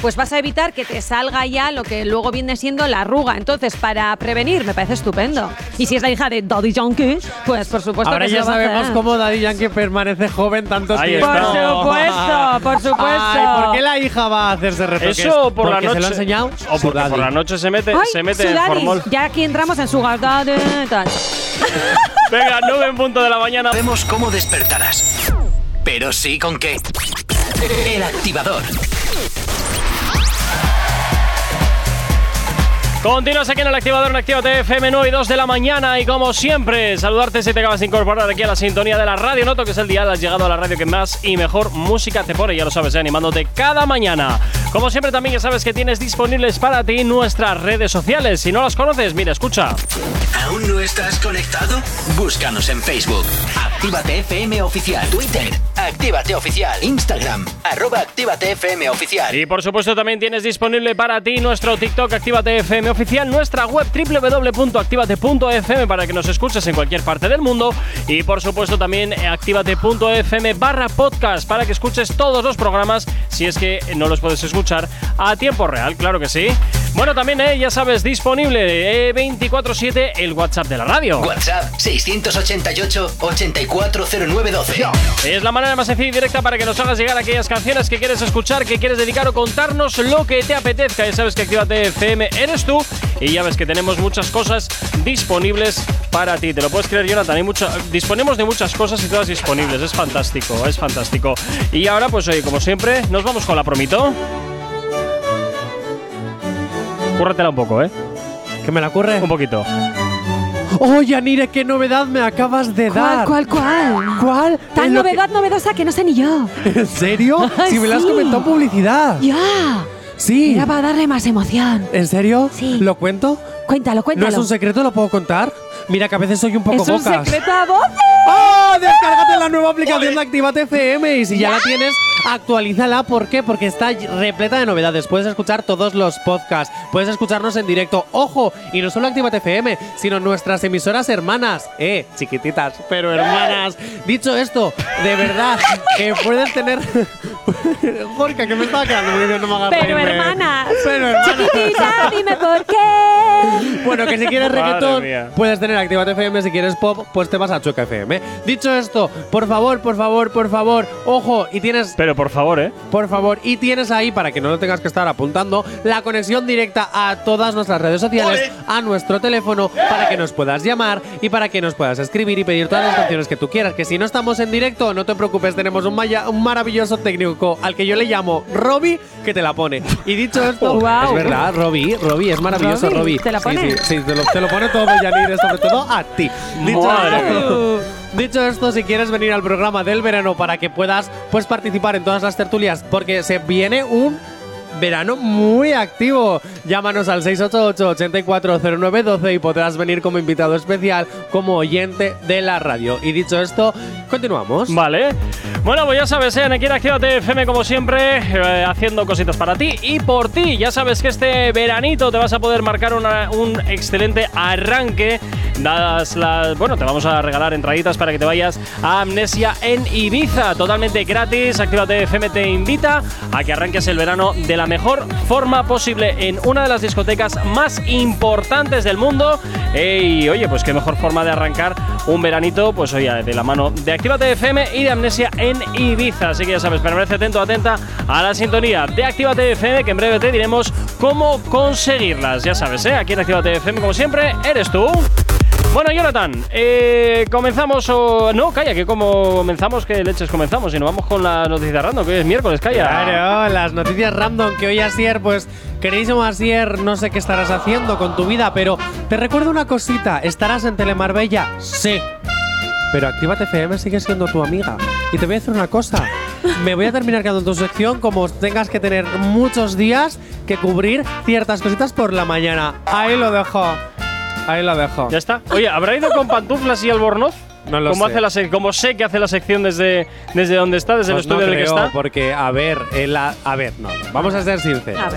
Pues vas a evitar que te salga ya lo que luego viene siendo la arruga. Entonces, para prevenir, me parece estupendo. Y si es la hija de Daddy Yankee, pues por supuesto Ahora que se ya lo va sabemos cómo Daddy Yankee permanece joven tanto Ahí tiempo. está. Por supuesto, por supuesto. Ay, ¿Por qué la hija va a hacerse retoques? Eso por la ¿Porque noche. se lo ha enseñado? O porque por la noche se mete, Ay, se mete en formol. Ya aquí entramos en su daddy, tal. Venga, 9 en punto de la mañana. Vemos cómo despertarás. Pero sí con qué. El activador. Continúas aquí en el activador en Actívate FM 9 y 2 de la mañana y como siempre, saludarte si te acabas de incorporar aquí a la sintonía de la radio. Noto que es el día, has llegado a la radio que más y mejor música te pone, ya lo sabes, eh, animándote cada mañana. Como siempre también ya sabes que tienes disponibles para ti nuestras redes sociales. Si no las conoces, mira, escucha. ¿Aún no estás conectado? Búscanos en Facebook. Actívate FM Oficial. Twitter. Actívate Oficial. Instagram. Arroba Actívate FM Oficial. Y por supuesto también tienes disponible para ti nuestro TikTok Actívate FM oficial, nuestra web www.activate.fm para que nos escuches en cualquier parte del mundo y por supuesto también eh, activate.fm barra podcast para que escuches todos los programas si es que no los puedes escuchar a tiempo real, claro que sí. Bueno, también eh, ya sabes, disponible eh, 24/7 el WhatsApp de la radio. WhatsApp 688-840912. Es la manera más sencilla y directa para que nos hagas llegar aquellas canciones que quieres escuchar, que quieres dedicar o contarnos lo que te apetezca. Ya sabes que Actívate FM eres tú y ya ves que tenemos muchas cosas disponibles para ti. ¿Te lo puedes creer, Jonathan? Hay mucha- disponemos de muchas cosas y todas disponibles. Es fantástico, es fantástico. Y ahora, pues oye, como siempre, nos vamos con la promito. Cúrratela un poco, ¿eh? ¿Que me la ocurre? Un poquito. ¡Oh, Yanire, qué novedad me acabas de dar! ¿Cuál, cuál, cuál? ¿Cuál? Tan que- novedad novedosa que no sé ni yo. ¿En serio? Si me lo has sí. comentado en publicidad. Ya. Sí. Era para darle más emoción. ¿En serio? Sí. ¿Lo cuento? Cuéntalo, cuéntalo. ¿No es un secreto? ¿Lo puedo contar? Mira que a veces soy un poco Es un bocas. secreto a voces. ¡Oh! Descárgate la nueva aplicación de Actívate FM y si ya la tienes, actualízala. ¿Por qué? Porque está repleta de novedades. Puedes escuchar todos los podcasts, puedes escucharnos en directo. ¡Ojo! Y no solo Actívate FM, sino nuestras emisoras hermanas. ¡Eh! Chiquititas, pero hermanas. Dicho esto, de verdad, que puedes tener. Jorge, que me estaba quedando muy bien, no me hagas Pero reírme. hermanas. Pero hermanas. Chiquitita, dime por qué. Bueno, que si quieres reggaetón, puedes tener Actívate FM. Si quieres pop, pues te vas a Chueca FM. Dicho esto, por favor, por favor, por favor, ojo, y tienes, Pero por favor, ¿eh? por favor, y tienes ahí, para que no lo tengas que estar apuntando, la conexión directa a todas nuestras redes sociales, a nuestro teléfono, para que nos puedas llamar y para que nos puedas escribir y pedir todas las canciones que tú quieras. Que si no estamos en directo, no te preocupes, tenemos un, maya- un maravilloso técnico al que yo le llamo Robbie, que te la pone. Y dicho esto, Guau. es verdad, Robbie, Robbie, es maravilloso, Robbie, Robbie. ¿te la Sí, pone? sí, sí, te lo, te lo pone todo, Yanire, sobre todo a ti. Dicho esto, dicho esto, si quieres venir al programa del verano para que puedas pues, participar en todas las tertulias, porque se viene un verano muy activo. Llámanos al 688-840912 y podrás venir como invitado especial, como oyente de la radio. Y dicho esto, continuamos. Vale. Bueno, pues ya sabes, ¿eh? aquí en FM, como siempre, eh, haciendo cositas para ti y por ti. Ya sabes que este veranito te vas a poder marcar un excelente arranque. Dadas las. Bueno, te vamos a regalar entraditas para que te vayas a Amnesia en Ibiza. Totalmente gratis. Actívate FM te invita a que arranques el verano de la mejor forma posible en una de las discotecas más importantes del mundo. Y oye, pues qué mejor forma de arrancar un veranito, pues oye, de la mano de Actívate FM y de Amnesia en Ibiza. Así que ya sabes, permanece atento, atenta a la sintonía de Actívate FM, que en breve te diremos cómo conseguirlas. Ya sabes, ¿eh? aquí en Actívate FM, como siempre, eres tú. Bueno, Jonathan, eh, comenzamos o. No, calla, que como comenzamos, que leches comenzamos. Y nos vamos con la noticia random, que hoy es miércoles, calla. Claro, las noticias random que hoy Asier, pues, queridísimo Asier, no sé qué estarás haciendo con tu vida, pero te recuerdo una cosita, ¿estarás en Telemarbella? Sí. Pero Actívate FM sigue siendo tu amiga. Y te voy a decir una cosa. Me voy a terminar quedando en tu sección como tengas que tener muchos días que cubrir ciertas cositas por la mañana. Ahí lo dejo. Ahí lo dejo. Ya está. Oye, ¿habrá ido con pantuflas y albornoz? No lo como sé. Hace la sec- como sé que hace la sección desde, desde donde está, desde Pues el estudio no en el que está. porque, a ver, el a, a ver, no, vamos a ser sinceros. A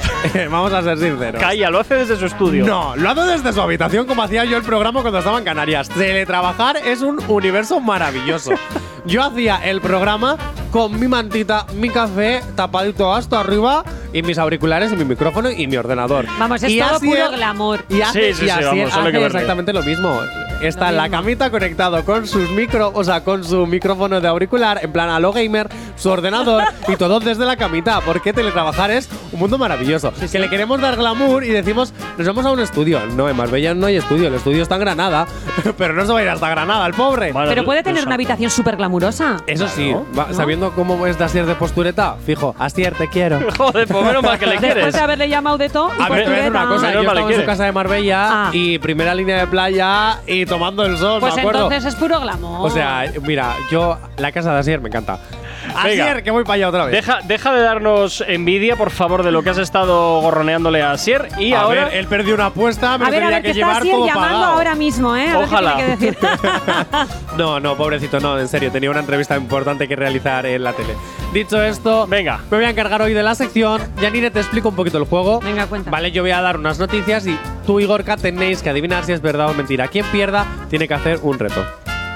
vamos a ser sinceros. Calla, lo hace desde su estudio. No, lo hago desde su habitación como hacía yo el programa cuando estaba en Canarias. Teletrabajar es un universo maravilloso. Yo hacía el programa con mi mantita, mi café, tapadito hasta arriba y mis auriculares y mi micrófono y mi ordenador. Vamos, es Y todo puro glamour. Y hace, Sí, sí, y sí, vamos, que hace exactamente lo mismo. Está Lo en la mismo. camita conectado con sus micro, o sea, con su micrófono de auricular, en plan a lo gamer, su ordenador y todo desde la camita. Porque teletrabajar es un mundo maravilloso. que le queremos dar glamour y decimos, nos vamos a un estudio. No, en Marbella no hay estudio, el estudio está en Granada. Pero no se va a ir hasta Granada, el pobre. Bueno, Pero puede tener una sabes. habitación súper glamurosa. Eso sí, Claro. va- sabiendo cómo es de Asier de postureta, fijo, Asier, te quiero. Joder, pues menos mal que le Después quieres. de haberle llamado de todo. A ver, te voy a decir una cosa. Menos Yo mal le estaba en su quiere. casa de Marbella Ah. y primera línea de playa y tomando el sol, Pues me acuerdo. entonces es puro glamour. O sea, mira, yo, la casa de Asier me encanta. Venga. Asier, que voy para allá otra vez. Deja, deja de darnos envidia, por favor, de lo que has estado gorroneándole a Sier. Y a ahora. ver, él perdió una apuesta, me a ver, a tenía ver, que que está llevar todo llamando pagado. ahora mismo, ¿eh? A ver qué Ojalá. tiene que decir. No, no, pobrecito, no, en serio, tenía una entrevista importante que realizar en la tele. Dicho esto, Venga. me voy a encargar hoy de la sección. Yanire, te explico un poquito el juego. Venga, cuenta. Vale, yo voy a dar unas noticias y tú y Gorka tenéis que adivinar si es verdad o mentira. Quien pierda tiene que hacer un reto.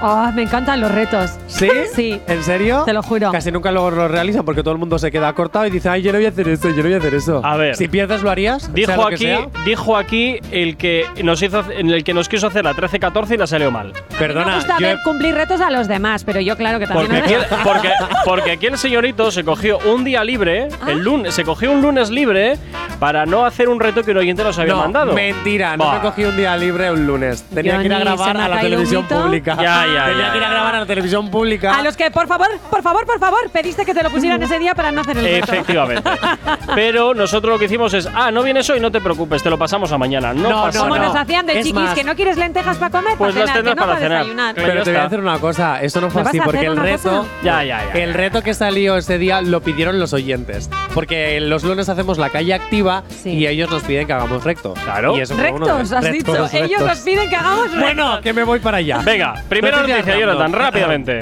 Oh, me encantan los retos. ¿Sí? Sí. ¿En serio? Te lo juro. Casi nunca luego lo realizan porque todo el mundo se queda cortado y dice, ay, yo no voy a hacer eso, yo no voy a hacer eso. A ver. Si pierdes, ¿lo harías? Sea Dijo lo que aquí, sea. dijo aquí el que nos hizo, en el que nos quiso hacer la 13-14 y la salió mal. Perdona, me gusta yo he- ver cumplir retos a los demás, pero yo claro que también. Porque aquí, porque, porque aquí el señorito se cogió un día libre, Ah. el lunes, se cogió un lunes libre para no hacer un reto que un oyente nos había no, mandado. mentira, no me cogí un día libre un lunes. Tenía que ir a grabar a la televisión pública. Ya, ya, Tenía ya, que ir a grabar a la televisión pública. A los que, por favor, por favor, por favor, pediste que te lo pusieran ese día para no hacer el reto. Efectivamente. Pero nosotros lo que hicimos es, ah, no vienes hoy, no te preocupes, te lo pasamos a mañana. No, No, pasa no, Como nada. nos hacían de Es chiquis, más- que no quieres lentejas para comer, Pues para las tendrás no para cenar. desayunar. Pero te voy a decir una cosa, eso no fue ¿Me vas así, porque hacer el reto. Ya, ya, ya. El reto que salió ese día lo pidieron los oyentes. Porque los lunes hacemos la calle activa Sí. y ellos nos piden que hagamos recto. Claro. Y eso fue uno de- Rectos, has rectos, dicho. Ellos rectos. nos piden que hagamos rectos. Bueno, que me voy para allá. Venga, Noticias noticia. Jonathan, rápidamente.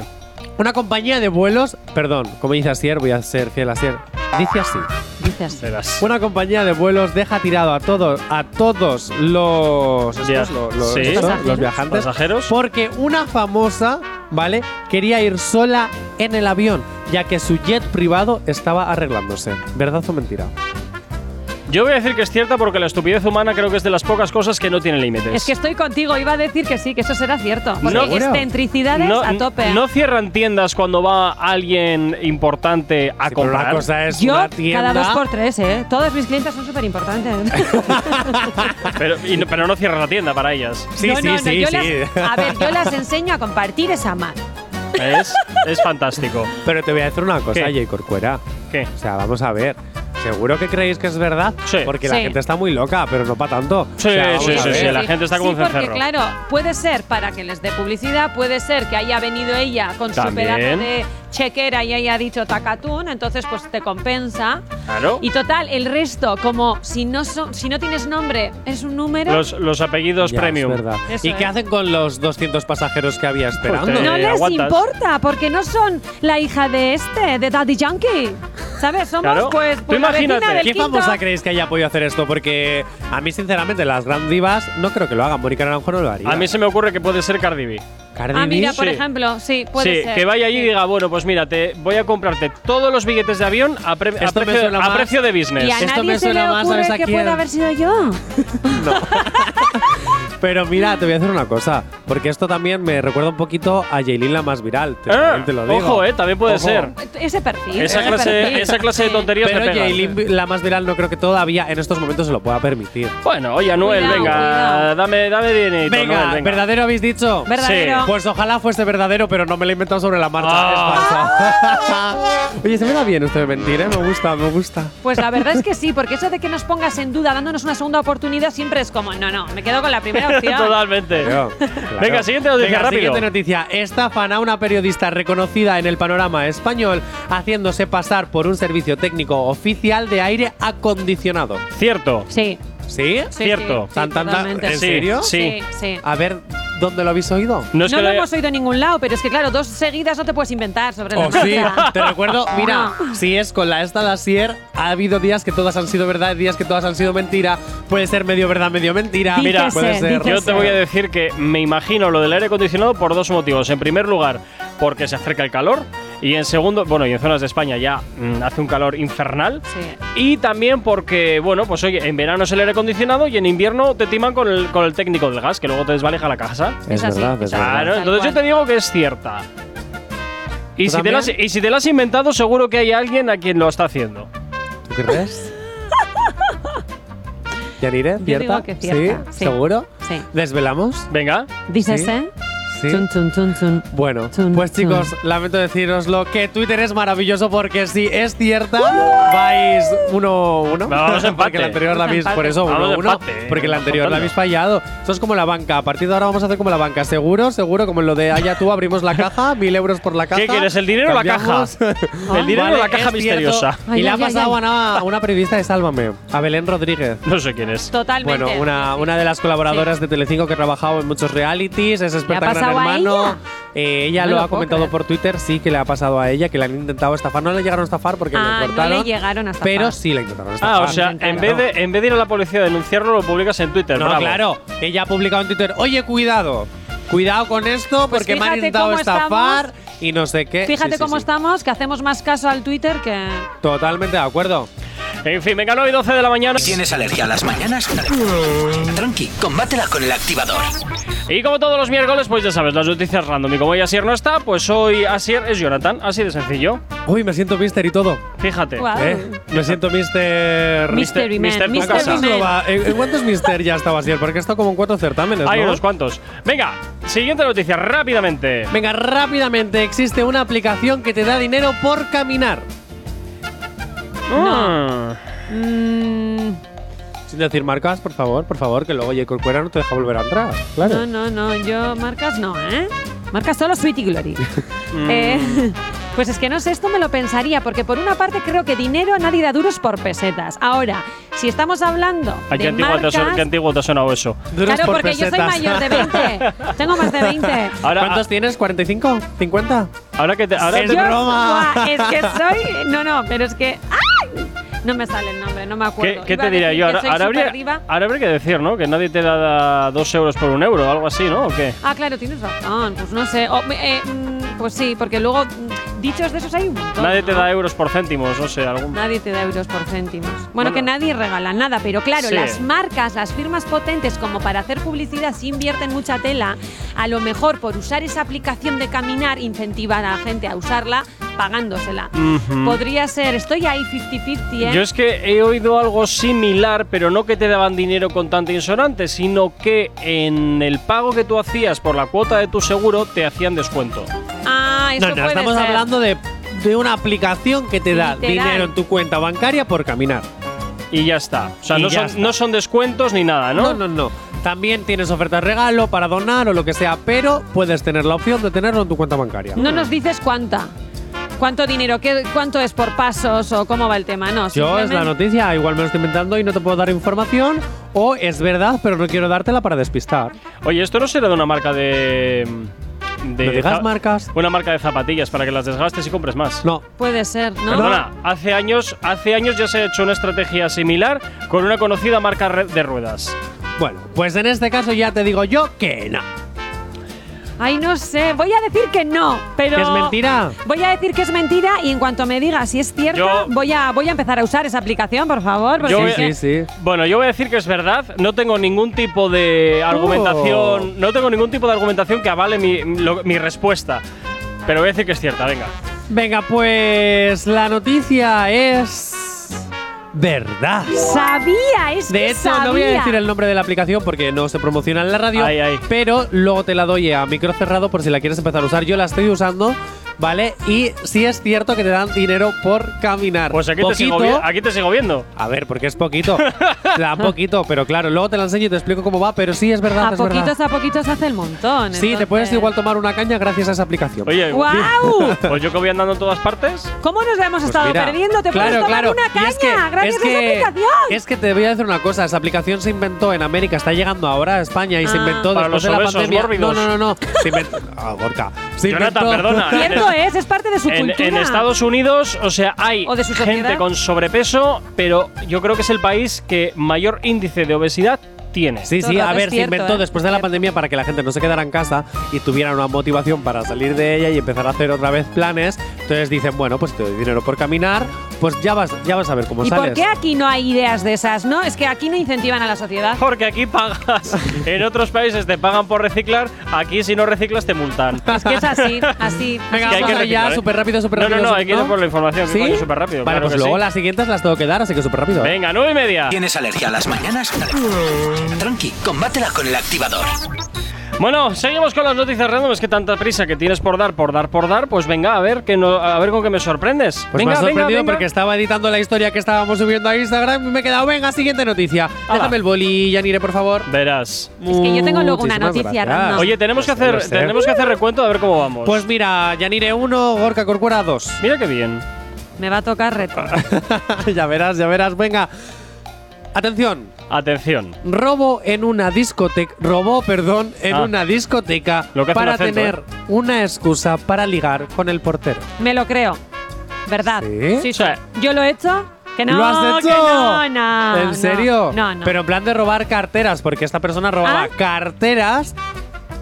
Una compañía de vuelos, perdón, como dice Asier, voy a ser fiel a Asier. Dice así. Dices. Verás. Una compañía de vuelos deja tirado a todos a todos los, estos, Via- lo- lo- sí. estos, Pasajeros. los viajantes Pasajeros. porque una famosa, ¿vale? Quería ir sola en el avión, ya que su jet privado estaba arreglándose. ¿Verdad o mentira? Yo voy a decir que es cierta porque la estupidez humana creo que es de las pocas cosas que no tiene límites. Es que estoy contigo, iba a decir que sí, que eso será cierto. Porque No. excentricidades no, a tope. no cierran tiendas cuando va alguien importante a Sí, pero comprar. una cosa es Yo, una tienda. cada dos por tres, ¿eh? Todos mis clientes son súper importantes. Pero, no, pero no cierran la tienda para ellas. Sí, No, sí, no, no, sí, yo sí. las- a ver, yo las enseño a compartir esa mano. Es, es fantástico. Pero te voy a decir una cosa, ¿Qué? Jay Corcuera. ¿Qué? O sea, vamos a ver. ¿Seguro que creéis que es verdad? Sí. Porque la Sí. gente está muy loca, pero no para tanto. Sí, O sea, vamos sí, a sí, ver. sí, la gente está como sí, un porque cencerro. claro, puede ser para que les dé publicidad, puede ser que haya venido ella con su También. pedazo de chequera y haya dicho tacatún, entonces pues te compensa. Claro. Y total, el resto, como si no, son, si no tienes nombre, es un número. Los, los apellidos Ya, premium. Es verdad. Eso ¿Y qué es. hacen con los 200 pasajeros que había esperando? Pues no les aguantas. importa, porque no son la hija de este, de Daddy Yankee. ¿Sabes? Somos Claro. pues, Tú pues la vecina imagínate, del ¿Qué quinto. famosa creéis que haya podido hacer esto? Porque a mí, sinceramente, las gran divas no creo que lo hagan. Mónica Naranjo no lo haría. A mí se me ocurre que puede ser Cardi B. Cardi Ah, mira, B, por Sí. ejemplo, sí, puede sí, ser. que vaya allí y sí. diga, bueno, pues mira, te voy a comprarte todos los billetes de avión a, pre- a Esto me precio, suena a más- precio de business. Y a Esto me nadie se le suena más, ¿sabes a que quién? pueda haber sido yo. Pero mira, te voy a decir una cosa, porque esto también me recuerda un poquito a Jaylin la más viral. Te, Ah, te lo digo. ojo, eh, también puede Ojo. ser. Ese perfil. Esa ese clase, perfil. esa clase de Sí. tonterías Pero te pegan. Jaylin la más viral no creo que todavía en estos momentos se lo pueda permitir. Bueno, oye, Anuel, Cuidado, venga, cuidado. dame, dame dinerito, Venga, Anuel, venga. ¿verdadero habéis dicho? Verdadero. Pues ojalá fuese verdadero, pero no me lo he inventado sobre la marcha. Ah. Es falso. Oye, se me da bien esto de mentir, ¿eh? Me gusta, me gusta. Pues la verdad es que sí, porque eso de que nos pongas en duda dándonos una segunda oportunidad siempre es como, no, no, me quedo con la primera opción. Totalmente. Claro. Venga, siguiente noticia, Venga, rápido. Siguiente noticia. Estafan a una periodista reconocida en el panorama español haciéndose pasar por un servicio técnico oficial de aire acondicionado. Cierto. Sí, ¿Sí? sí, Cierto. sí, Tan, tan, tan- totalmente. ¿En Sí, serio? sí. Sí, sí. A ver, ¿dónde lo habéis oído? No es no que lo hemos oído en ningún lado, pero es que claro, dos seguidas no te puedes inventar sobre la Oh, sí, te recuerdo, mira, si es con la esta de Asier, ha habido días que todas han sido verdad, días que todas han sido mentira. Puede ser medio verdad, medio mentira. Dícese, Mira, puede ser. dícese. Yo te voy a decir que me imagino lo del aire acondicionado por dos motivos. En primer lugar, porque se acerca el calor. Y en segundo, bueno, y en zonas de España ya mm, hace un calor infernal. Sí. Y también porque, bueno, pues oye, en verano es el aire acondicionado y en invierno te timan con el, con el técnico del gas, que luego te desvalija la casa. Es Es verdad, es Claro, verdad. Entonces yo te digo que es cierta. Y ¿Tú si, te la has, también? y si te la has inventado, seguro que hay alguien a quien lo está haciendo. ¿Tú crees? ¿Yanire? Yo ¿Cierta? digo que cierta, ¿Sí? sí. ¿Seguro? Sí. ¿Desvelamos? Venga. Dícese. Sí. Chun, chun, chun, chun. Bueno, Chun, pues chun. chicos, lamento deciroslo que Twitter es maravilloso porque si es cierta, vais uno uno. Vamos a empate. porque la anterior la habéis, por eso Vamos uno a uno, empate. porque la anterior la habéis fallado. Esto es como la banca. A partir de ahora vamos a hacer como la banca. Seguro, seguro, como en lo de allá tú abrimos la caja, mil euros por la caja. ¿Qué quieres, el dinero o la cambiamos. El dinero o la caja misteriosa. Ay, y le ha pasado ay. a una, a una periodista de Sálvame, a Belén Rodríguez. No sé quién es. Totalmente. Bueno, una, una de las colaboradoras de Telecinco que ha trabajado en muchos realities, es experta en Pasado a Hermano. ella? Eh, ella No lo lo ha comentado creer. por Twitter, sí que le ha pasado a ella, que la han intentado estafar. No le llegaron a estafar porque Ah, le no cortaron. le llegaron a estafar. Pero sí la intentaron estafar. Ah, o sea, en vez, de, en vez de ir a la policía a denunciarlo, lo publicas en Twitter. No, bravo. claro. Ella ha publicado en Twitter, oye, cuidado. Cuidado con esto Pues porque me han intentado estafar y no sé qué. Fíjate Sí, sí, cómo sí. estamos, que hacemos más caso al Twitter que. Totalmente de acuerdo. En fin, venga, 9 y 12 de la mañana. ¿Tienes alergia a las mañanas? Tranqui, combátela con el activador. Y como todos los miércoles, pues ya sabes, las noticias random. Y como hoy Asier no está, pues hoy Asier es Jonathan. Así de sencillo. Uy, me siento mister y todo. Fíjate. ¿eh? Me siento mister. Mystery Man. Mister Mystery Casa. Man. ¿Cuántos no va? ¿En, en cuántos mister ya estaba ayer? Porque he estado como en cuatro certámenes, Hay ¿no? unos cuantos. Venga, siguiente noticia, rápidamente. Venga, rápidamente. Existe una aplicación que te da dinero por caminar. Mm. Mm, Sin decir marcas, por favor, por favor, que luego J. Corcuera no te deja volver a entrar. Claro. no, no, no. Yo marcas no, ¿eh? Marcas solo Sweetie Glory. Mm. Eh, pues es que no sé, esto me lo pensaría, porque por una parte creo que dinero nadie da duros por pesetas. Ahora, si estamos hablando Ay, qué de antiguo, te ha marcas, son- qué antiguo te ha sonado eso. Duros Claro, por porque yo soy pesetas. mayor de 20. Tengo más de 20. Ahora, ¿Cuántos tienes? ¿45? ¿50? ahora que te, ahora Es te- broma. Buah, es que soy. No, no, pero es que. ¡Ay! No me sale el nombre, no me ¿qué, acuerdo. qué te diría yo? Ahora, ahora habría, ahora habría que decir, ¿no? Que nadie te da dos euros por un euro algo así, ¿no? ¿O qué? Ah, claro, tienes razón. Pues no sé. O, eh, mm, pues sí, porque luego mm, dichos de esos hay un montón. nadie te da euros por céntimos, no sé, algún. Nadie te da euros por céntimos. Bueno, Bueno. que nadie regala nada, pero claro, Sí. las marcas, las firmas potentes, como para hacer publicidad, si invierten mucha tela, a lo mejor por usar esa aplicación de caminar, incentivar a la gente a usarla pagándosela. Ujú. Podría ser, estoy ahí 50-50, ¿eh? Yo es que he oído algo similar, pero no que te daban dinero con tanta insonante, sino que en el pago que tú hacías por la cuota de tu seguro te hacían descuento. Ah, eso No, no, puede estamos ser. hablando de, de una aplicación que te da Literal. dinero en tu cuenta bancaria por caminar. Y ya está. O sea, no son, está. no son descuentos ni nada, ¿no? No, no, no. También tienes ofertas regalo para donar o lo que sea, pero puedes tener la opción de tenerlo en tu cuenta bancaria. No nos dices cuánta. ¿Cuánto dinero? ¿Qué, ¿Cuánto es por pasos o cómo va el tema? No, Yo es la noticia, igual me lo estoy inventando y no te puedo dar información, o es verdad, pero no quiero dártela para despistar. Oye, esto no será de una marca de. de ¿No digas marcas? Una marca de zapatillas para que las desgastes y compres más. No. Puede ser, ¿no? Perdona, hace años, hace años ya se ha hecho una estrategia similar con una conocida marca de ruedas. Bueno, pues en este caso ya te digo yo que no. Ay, no sé. Voy a decir que no, pero. ¿Que es mentira? Voy a decir que es mentira y en cuanto me diga si es cierta, Yo- voy, a, voy a empezar a usar esa aplicación, por favor. porque Yo Sí, voy- sí, sí. Bueno, yo voy a decir que es verdad. No tengo ningún tipo de argumentación. No tengo ningún tipo de argumentación que avale mi, lo- mi respuesta. Pero voy a decir que es cierta, venga. Venga, pues la noticia es. Verdad. Sabía, es De que hecho, sabía. no voy a decir el nombre de la aplicación porque no se promociona en la radio. Ay, ay. Pero luego te la doy a micro cerrado por si la quieres empezar a usar. Yo la estoy usando, ¿vale? Y sí es cierto que te dan dinero por caminar. Pues aquí te, sigo, Poquito. aquí te sigo viendo. A ver, porque es poquito. te dan poquito, pero claro, luego te la enseño y te explico cómo va. Pero sí es verdad, A es verdad. poquitos a poquitos hace el montón. Sí, te puedes igual tomar una caña gracias a esa aplicación. Oye, ¡Guau! pues yo que voy andando en todas partes. ¿Cómo nos hemos Pues estado mira, perdiendo? Te claro, puedes tomar claro. una caña es que- gracias es a que- esa aplicación. Es que te voy a decir una cosa, esa aplicación se inventó en América, está llegando ahora a España y se Ah. inventó Para después los de la pandemia. mórbidos. No, no, no, no. Se inventó. Ah, Gorka. Se Jonathan, inventó- perdona. Cierto es, es parte de su En, cultura. en Estados Unidos, o sea, hay O de su gente con sobrepeso, pero yo creo que es el país que mayor índice de obesidad tiene. Sí, sí, a ver, se inventó ¿eh? después de la pandemia para que la gente no se quedara en casa y tuviera una motivación para salir de ella y empezar a hacer otra vez planes. Entonces dicen, bueno, pues te doy dinero por caminar, pues ya vas, ya vas a ver cómo ¿Y sales. por qué aquí no hay ideas de esas? No, es que aquí no incentivan a la sociedad. Porque aquí pagas. en otros países te pagan por reciclar, aquí si no reciclas te multan. Es que es así, así. Venga, vamos que reciclar, ¿eh? súper rápido, súper No, rápido. no, no, hay que ir por la información, ¿Sí? súper rápido, Vale, claro pues que luego sí. las siguientes las tengo que dar, así que súper rápido. Venga, nueve y media. ¿Tienes alergia a las mañanas? Tranqui, combátela con el activador. Bueno, seguimos con las noticias random. Es que tanta prisa que tienes por dar, por dar, por dar. Pues venga, a ver, que no, a ver con qué me sorprendes. Pues venga, me ha venga, sorprendido venga. porque estaba editando la historia que estábamos subiendo a Instagram y me he quedado, venga, siguiente noticia. Déjame el boli, Yanire, por favor. Verás. Es que yo tengo luego una noticia gracias. random. Oye, tenemos que hacer, tenemos que hacer recuento a ver cómo vamos. Pues mira, Yanire 1, Gorka Corcuera 2. mira qué bien. Me va a tocar reto. ya verás, ya verás, venga. Atención, Atención. robo en una discoteca, robó, perdón, en Ah. una discoteca Lo que para acento, tener ¿eh? una excusa para ligar con el portero. Me lo creo. ¿Verdad? ¿Sí? Sí, sea, Yo lo he hecho. Que no, ¿Lo has que hecho? no, no, ¿En no. serio? No, no. Pero en plan de robar carteras, porque esta persona robaba Ah. carteras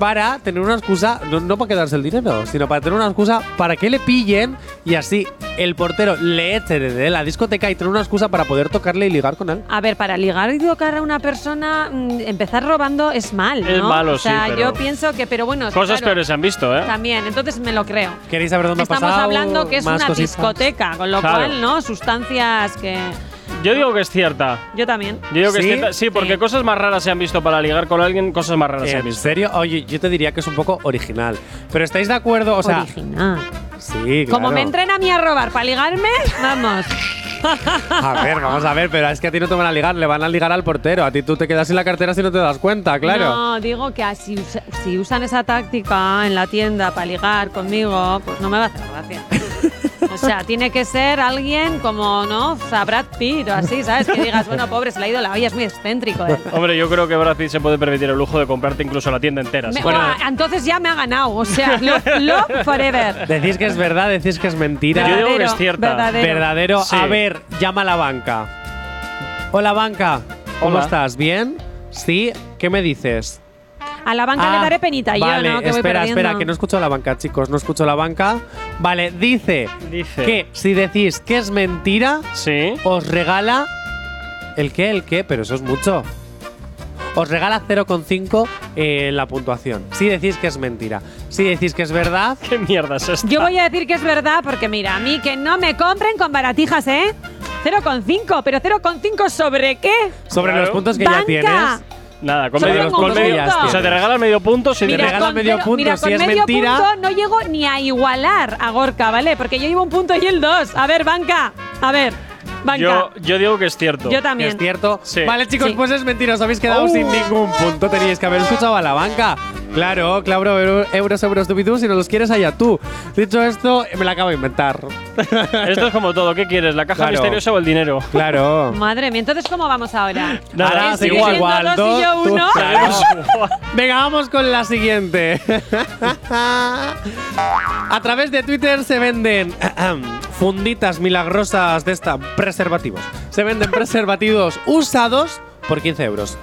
para tener una excusa, no, no para quedarse el dinero, sino para tener una excusa para que le pillen y así el portero le eche de la discoteca y tener una excusa para poder tocarle y ligar con él. A ver, para ligar y tocar a una persona, mm, empezar robando es mal, ¿no? Es malo, o sea, sí, pero- yo pienso que, pero bueno, Cosas claro, peores se han visto, ¿eh? También, entonces me lo creo. ¿Queréis saber dónde ha Estamos pasado? hablando que es una cositas. discoteca, con lo Claro. cual, ¿no? Sustancias que. Yo digo que es cierta. Yo también. Yo digo que ¿Sí? es cierta. Sí, porque Sí. cosas más raras se han visto para ligar con alguien, cosas más raras se han ¿En visto. serio? Oye, yo te diría que es un poco original. Pero ¿estáis de acuerdo? O sea, Original. sí, Como me entren a mí a robar para ligarme, vamos. A ver, vamos a ver, pero es que a ti no te van a ligar, le van a ligar al portero. A ti tú te quedas sin la cartera si no te das cuenta, claro. No, digo que si, usa- si usan esa táctica en la tienda para ligar conmigo, pues no me va a hacer gracia. O sea, tiene que ser alguien como, ¿no? O sea, Brad Pitt o así, ¿sabes? Que digas, bueno, pobre, se le ha ido la olla, es muy excéntrico él. Hombre, yo creo que Brad Pitt se puede permitir el lujo de comprarte incluso la tienda entera. Me-. Buah, entonces ya me ha ganado, o sea, love, love forever. Decís que es verdad, decís que es mentira. Yo digo que es cierta. verdadero. Verdadero. Sí. A ver, llama a la banca. Hola, banca. ¿Cómo Hola. estás? ¿Bien? ¿Sí? ¿Qué me dices? A la banca Ah, le daré penita vale, yo, ¿no? Que espera, espera, que no escucho la banca, chicos, no escucho la banca. Vale, dice, Dice. que si decís que es mentira, Sí. os regala. ¿El qué? ¿El qué? Pero eso es mucho. Os regala 0,5 eh, la puntuación. Si decís que es mentira. Si decís que es verdad, ¿Qué mierda es esta? Yo voy a decir que es verdad porque mira, a mí que no me compren con baratijas, ¿eh? 0,5, pero 0,5 sobre qué? sobre Claro. los puntos que Banca. ya tienes. Nada, con Solo medio, tengo con un medio- punto. O sea, te regalan medio punto si Mira, te regala con medio punto, mira, si con es medio mentira- punto no llego ni a igualar a Gorka, ¿vale? Porque yo llevo un punto y el dos. A ver, banca. A ver, banca. Yo, yo digo que es cierto. Yo Que también. es cierto. Sí. Vale, chicos, Sí. pues es mentira. Os habéis quedado Oh. sin ningún punto. Teníais que haber escuchado a la banca. Claro, claro, euro- euros, euros, tú, si no los quieres, allá tú. Dicho esto, me la acabo de inventar. Esto es como todo. ¿Qué quieres? ¿La caja Claro. misteriosa o el dinero? Claro. Madre mía, entonces ¿cómo vamos ahora? Nada, Ahora ¿Que seguimos sigue igual. siendo dos y yo uno? claro. Igual. Venga, vamos con la siguiente. A través de Twitter se venden funditas milagrosas de esta preservativos. Se venden preservativos usados por 15 euros.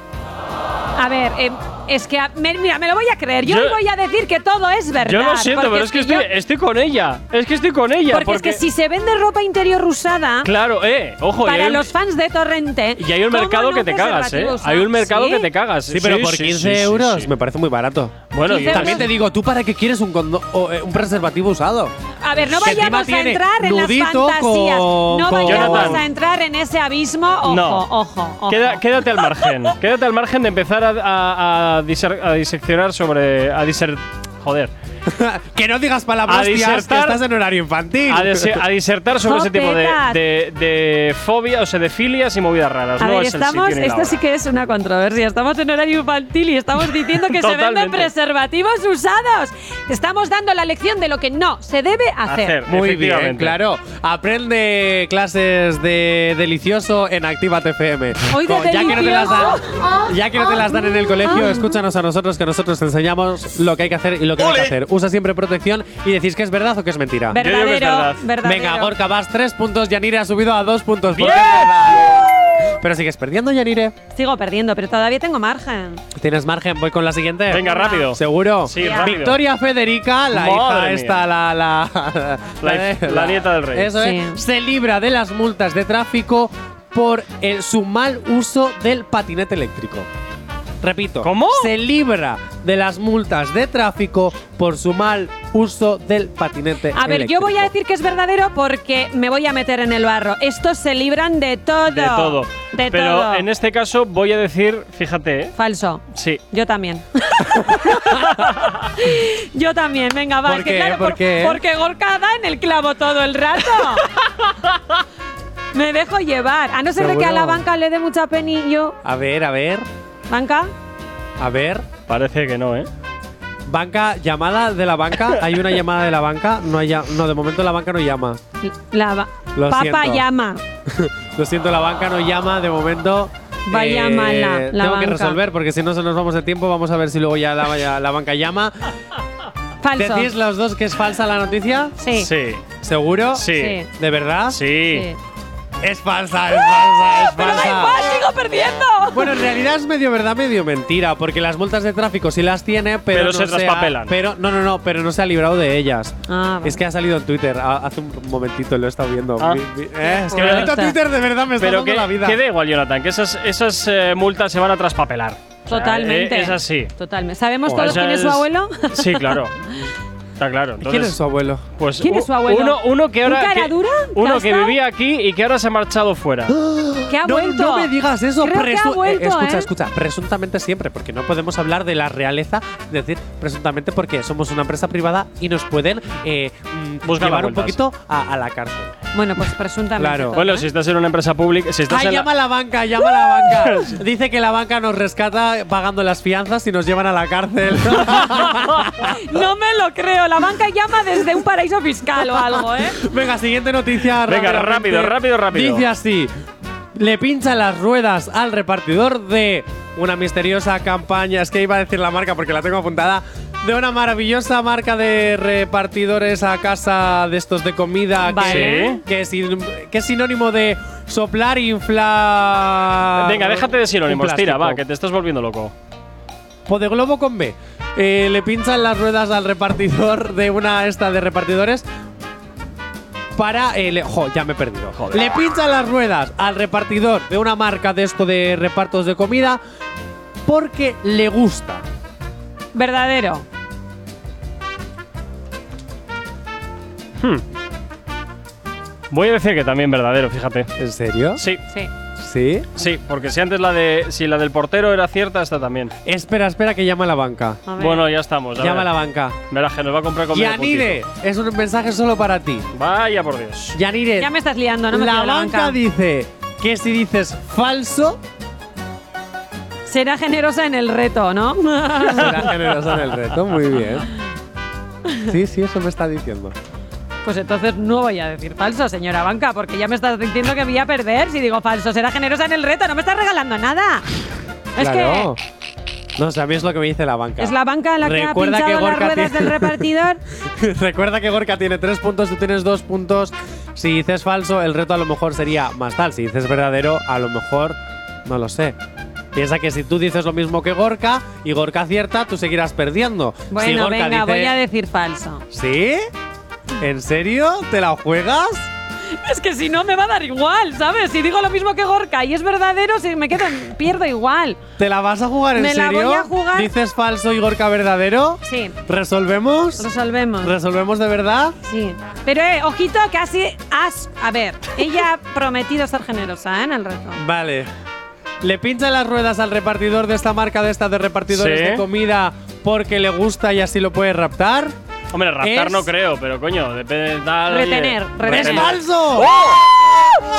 A ver, eh, Es que, a- me- mira, me lo voy a creer. Yo, Yo- voy a decir que todo es verdad. Yo lo siento, porque pero es que estoy, yo- estoy con ella. Es que estoy con ella. porque, es que si se vende ropa interior usada, Claro, eh, ojo. para un- los fans de Torrente. Y hay un ¿cómo mercado no que te cagas, ¿eh? Hay un mercado ¿Sí? que te cagas. Sí, pero por sí, 15 sí, sí, euros sí. me parece muy barato. Bueno, 15 yo También te digo, ¿tú para qué quieres un, condo- o, eh, un preservativo usado? A ver, no Que encima vayamos a tiene entrar en las nudito fantasías. con- no con- vayamos Jonathan. a entrar en ese abismo. Ojo, No. ojo, ojo. Queda- quédate al margen. quédate al margen de empezar a, a- a diser- a diseccionar sobre. A diser, joder. que no digas A palabras que estás en horario infantil. A, dise- a disertar sobre ese tipo de, de, de fobia, o sea, de filias y movidas raras. A no ver, es el estamos, sitio esto sí que es una controversia. Estamos en horario infantil y estamos diciendo que se venden preservativos usados. Estamos dando la lección de lo que no se debe hacer. Hacer. Muy bien, claro. Aprende clases de delicioso en Activa FM. Hoy de ya, que no te las dan, ya que no te las dan en el colegio, escúchanos a nosotros que nosotros te enseñamos lo que hay que hacer y lo que no hay que hacer. Usa siempre protección y decís que es verdad o que es mentira. Yo digo que es Verdadero, verdad. verdadero. Venga, Gorka, vas tres puntos. Yanire ha subido a dos puntos. porque ¡Bien! es verdad. Pero sigues perdiendo, Yanire. Sigo perdiendo, pero todavía tengo margen. Tienes margen. Voy con la siguiente. Venga, rápido. ¿Seguro? Sí, rápido. Victoria Federica, la Madre hija mía. esta, la, la, La- la nieta del rey. Eso Sí. es. Se libra de las multas de tráfico por el- su mal uso del patinete eléctrico. Repito. ¿Cómo? Se libra de las multas de tráfico por su mal uso del patinete A ver, eléctrico. yo voy a decir que es verdadero porque me voy a meter en el barro. Estos se libran de todo. De todo. De Pero todo. en este caso voy a decir, fíjate, ¿eh? Falso. Sí. Yo también. Yo también, venga, va. ¿Por es que qué? claro, ¿Por qué? Porque Gorka da en el clavo todo el rato. Me dejo llevar. A no ser de que a la banca le dé mucha penillo. A ver, a ver, ¿Banca? a ver. Parece que no, ¿eh? Banca, llamada de la banca. Hay una llamada de la banca. No, hay, ya- no, de momento la banca no llama. La ba- Lo Papa siento. llama. Lo siento, la banca no llama de momento. Vaya mala, la tengo que banca. resolver porque si no se nos vamos de tiempo. Vamos a ver si luego ya la, ya la banca llama. Falso. ¿Decís los dos que es falsa la noticia? Sí. Sí. ¿Seguro? Sí. Sí. ¿De verdad? Sí. Sí. Es falsa, es falsa, es Pero da falsa. igual, sigo perdiendo. Bueno, en realidad es medio verdad, medio mentira, porque las multas de tráfico sí las tiene, pero, Pero no se ha- traspapelan. pero no, no, no, pero no se ha librado de ellas. Ah, vale. Es que ha salido en Twitter a- hace un momentito, lo he estado viendo. Ah. Mi- mi- eh, es que Pues bendito está. Twitter de verdad me está Pero dando que, la vida. que da igual, Jonathan, que esas, esas eh, multas se van a traspapelar. O sea, Totalmente. eh, es así. Totalmente. ¿Sabemos Oh, todos quién es su abuelo? Sí, claro. Está claro. ¿Quién es su abuelo? pues, ¿Quién es su abuelo? Uno, uno que ¿Un ahora. cara que- dura? Uno ¿Que vivía aquí y que ahora se ha marchado fuera. que ha no, vuelto. no me digas eso. Creo que ha presu- eh, escucha, ¿eh? escucha. Presuntamente siempre, porque no podemos hablar de la realeza, decir presuntamente porque somos una empresa privada y nos pueden eh, mm, llevar un poquito a, a la cárcel. Bueno, pues presuntamente. Claro. todo, Bueno, ¿eh? si estás en una empresa pública. Si estás Ay, en la- llama a la banca, llama a la banca. Dice que la banca nos rescata pagando las fianzas y nos llevan a la cárcel. No me lo creo. La banca llama desde un paraíso fiscal o algo, ¿eh? Venga, siguiente noticia. Venga, rápidamente. rápido, rápido, rápido. Dice así: Le pincha las ruedas al repartidor de una misteriosa campaña. Es que iba a decir la marca porque la tengo apuntada. De una maravillosa marca de repartidores a casa de estos de comida Vale. Que, que, es, sin- que es sinónimo de soplar inflar. Venga, déjate de sinónimos, tira, va, que te estás volviendo loco. Po de globo con B. Eh, le pinchan las ruedas al repartidor de una esta de repartidores para. eh, le- jo, ya me he perdido. Joder. Le pinchan las ruedas al repartidor de una marca de esto de repartos de comida porque le gusta. Verdadero. Voy a decir que también verdadero, fíjate. ¿En serio? Sí, Sí. ¿Sí? sí, porque si antes la de si la del portero era cierta, esta también. Espera, espera, que llama a la banca. A ver. Bueno, ya estamos. Llama a la banca. Verás que nos va a comprar comida. Yanire, es un mensaje solo para ti. Vaya por Dios. Yanire, Ya me estás liando, no me la fío de banca. dice que si dices falso, Será generosa en el reto, ¿no? será generosa en el reto. Muy bien. Sí, sí, eso me está diciendo. Pues entonces no voy a decir falso, señora banca, porque ya me estás diciendo que voy a perder si digo falso. Será generosa en el reto, no me estás regalando nada. Es Claro. que No, es lo que me dice la banca. es la banca la que Recuerda ha que pinchado las Gorka ruedas del repartidor. Recuerda que Gorka tiene tres puntos, tú tienes dos puntos. Si dices falso, el reto a lo mejor sería más tal. Si dices verdadero, a lo mejor no lo sé. Piensa que si tú dices lo mismo que Gorka y Gorka acierta, tú seguirás perdiendo. Si Bueno, Gorka venga, dice- voy a decir falso. ¿Sí? ¿En serio? ¿Te la juegas? Es que si no me va a dar igual, ¿sabes? Si digo lo mismo que Gorka y es verdadero, si me quedo, pierdo igual. ¿Te la vas a jugar en Me la serio? voy a jugar. ¿Dices falso y Gorka verdadero? Sí, ¿Resolvemos? resolvemos. ¿Resolvemos de verdad? Sí. Pero, eh, ojito, casi has. A ver, ella ha prometido ser generosa, ¿eh? En el reto. Vale. ¿Le pincha las ruedas al repartidor de esta marca de estas de repartidores Sí. de comida porque le gusta y así lo puede raptar? Hombre, raptar Es- no creo, pero coño, depende de tal. oye. Retener, ¡Es retener. falso!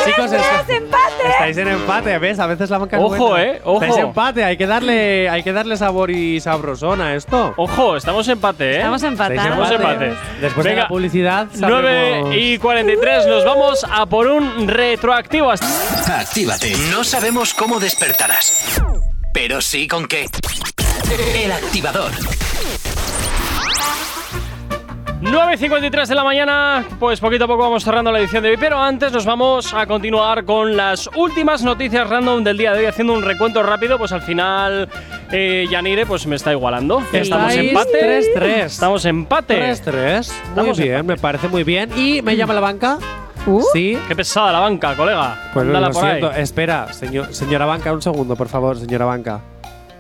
Chicos, es- empate! estáis en empate, ¿ves? A veces la banca Ojo, buena. eh, ojo. Estáis en empate, hay que darle, hay que darle sabor y sabrosón a esto. Ojo, estamos en empate, ¿eh? Estamos empatados. Estamos en empate. Después de Venga, la publicidad, 9 sabremos- y 43, nos vamos a por un retroactivo. Actívate. No sabemos cómo despertarás, pero sí con qué. El activador. 9 y 53 de la mañana, pues poquito a poco vamos cerrando la edición de hoy, pero antes nos vamos a continuar con las últimas noticias random del día de hoy, haciendo un recuento rápido, pues al final eh, Yanire pues me está igualando. Estamos empate. 3-3. Estamos empate. 3-3. Muy Estamos bien, empate. me parece muy bien. ¿Y me llama la banca? Uh. Sí. Qué pesada la banca, colega. Pues Ándala lo por ahí. siento. Espera, señor, señora banca, un segundo, por favor, señora banca.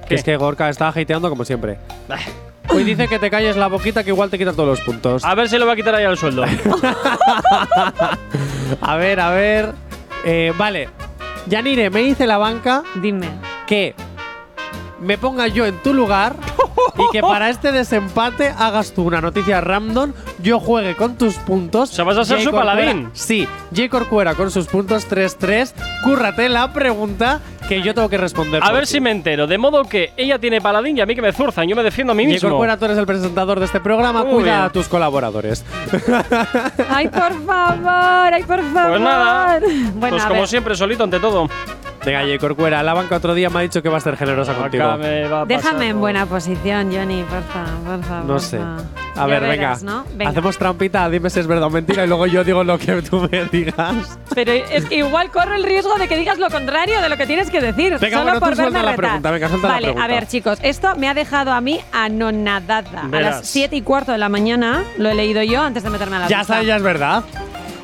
Que es que Gorka está hateando como siempre. Hoy dice que te calles la boquita que igual te quita todos los puntos. A ver si le va a quitar ahí el sueldo. A ver, a ver. Eh, vale. Yanire, me dice la banca Dime. que me ponga yo en tu lugar y que para este desempate hagas tú una noticia random, yo juegue con tus puntos. O sea, vas a ser Jay su Corcuera- paladín. Sí, J. Corcuera con sus puntos 3-3. Cúrrate la pregunta que yo tengo que responder. A ver si me entero. De modo que ella tiene paladín y a mí que me zurzan. Yo me defiendo a mí mismo. Corcuera, tú eres el presentador de este programa, Muy cuida bien. a tus colaboradores. Ay, por favor, ay, por favor. Pues nada. Bueno, pues como ver. siempre, solito ante todo. Venga, J. Corcuera, la banca otro día me ha dicho que va a ser generosa contigo. Va a Déjame en buena posición, Johnny, por favor, por favor. No sé. A ver, Ya venga. verás, ¿no? Venga. Hacemos trampita, dime si es verdad o mentira y luego yo digo lo que tú me digas. Pero es que igual corro el riesgo de que digas lo contrario de lo que tienes que decir. Venga, solo bueno, tú por suelta verme la pregunta, venga, suelta la Vale, pregunta. a ver, chicos, esto me ha dejado a mí anonadada. A Verás. las 7 y cuarto de la mañana lo he leído yo antes de meterme a la Ya sabes, ya es verdad.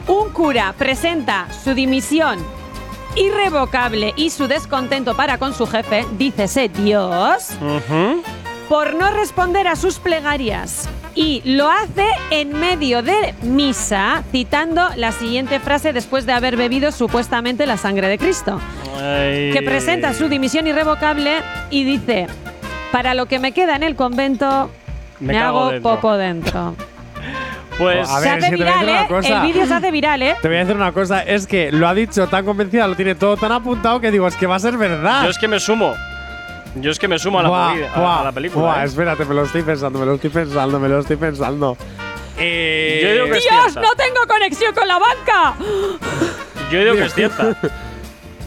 Un cura presenta su dimisión irrevocable y su descontento para con su jefe, dícese Dios, por no responder a sus plegarias. Y lo hace en medio de misa, citando la siguiente frase después de haber bebido supuestamente la sangre de Cristo, Ay. que presenta su dimisión irrevocable y dice, para lo que me queda en el convento, Me hago dentro". popo dentro. Pues. A se ver, hace es que te voy a viral, decir una ¿eh? cosa. El vídeo se hace viral, ¿eh? Te voy a decir una cosa, es que lo ha dicho tan convencida, lo tiene todo tan apuntado que digo, es que va a ser verdad. Yo es que me sumo. Yo es que me sumo a la, Buah, peli- a- buah, a la película. buah, ¿eh? espérate, me lo estoy pensando, me lo estoy pensando, me lo estoy pensando. Eh, Yo digo que es ¡Dios, no tengo conexión con la banca! Yo digo que es cierta.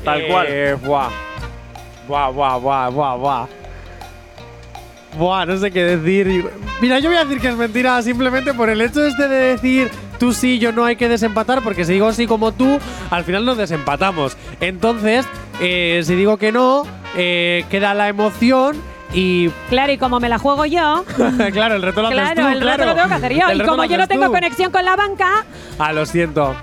Tal cual. Eh, buah. Buah, buah, buah, buah, buah. Buah, no sé qué decir. Mira, yo voy a decir que es mentira simplemente por el hecho este de decir tú sí, yo no hay que desempatar, porque si digo sí como tú, al final nos desempatamos. Entonces, eh, si digo que no, eh, queda la emoción y Claro, y como me la juego yo, claro, el reto lo haces claro, tú, el claro. reto lo tengo que hacer yo. El Y como yo no tengo tú. conexión con la banca, Ah, lo siento.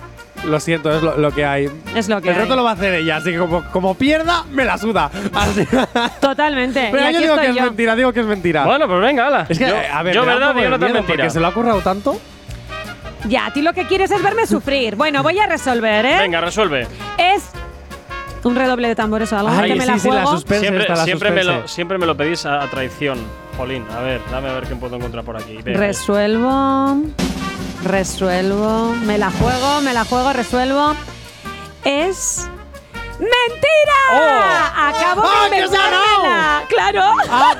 Lo siento, es lo, lo que hay. es lo que el hay. reto lo va a hacer ella, así que como, como pierda, me la suda. Así. Totalmente. Pero y yo aquí digo estoy que es yo. mentira, digo que es mentira. Bueno, pues venga, ala. es que, yo, eh, a ver, yo me da un verdad poco digo no tan miedo, mentira. Porque se lo ha currado tanto. Ya, a ti lo que quieres es verme sufrir. Bueno, voy a resolver, ¿eh? Venga, resuelve. Es un redoble de tambores o algo Ay, que me sí, la sí, la juego. suspense Siempre, está, la siempre, me lo, siempre me lo pedís a, a traición. Jolín, a ver, dame a ver qué puedo encontrar por aquí. Venga. Resuelvo. Resuelvo. Me la juego, me la juego, resuelvo. Es. ¡Mentira! ¡Oh! Acabo ¡Ah, de que se ha inventármela. ¡Claro! Ah,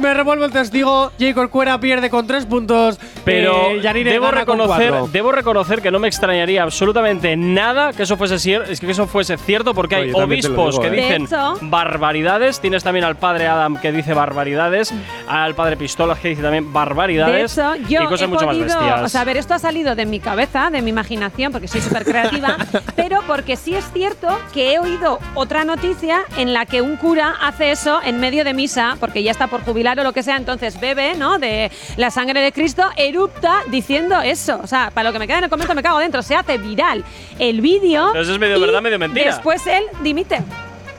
me revuelvo el testigo. J. Corcuera pierde con tres puntos. Pero eh, debo reconocer, debo reconocer que no me extrañaría absolutamente nada que eso fuese que eso fuese cierto porque hay Oye, obispos digo, que ¿eh? Dicen hecho- barbaridades. Tienes también al padre Adam que dice barbaridades, al padre Pistolas que dice también De barbaridades hecho, yo y cosas he mucho podido, más bestias. o sea, a ver, esto ha salido de mi cabeza, de mi imaginación, porque soy súper creativa, pero porque sí es cierto que he oído otra noticia en la que un cura hace eso en medio de misa, porque ya está por jubilar o lo que sea, entonces bebe, ¿no? De la sangre de Cristo, erupta diciendo eso. O sea, para lo que me queda en el comento me cago dentro, se hace viral el vídeo. Eso es medio y verdad, medio mentira. Después él dimite.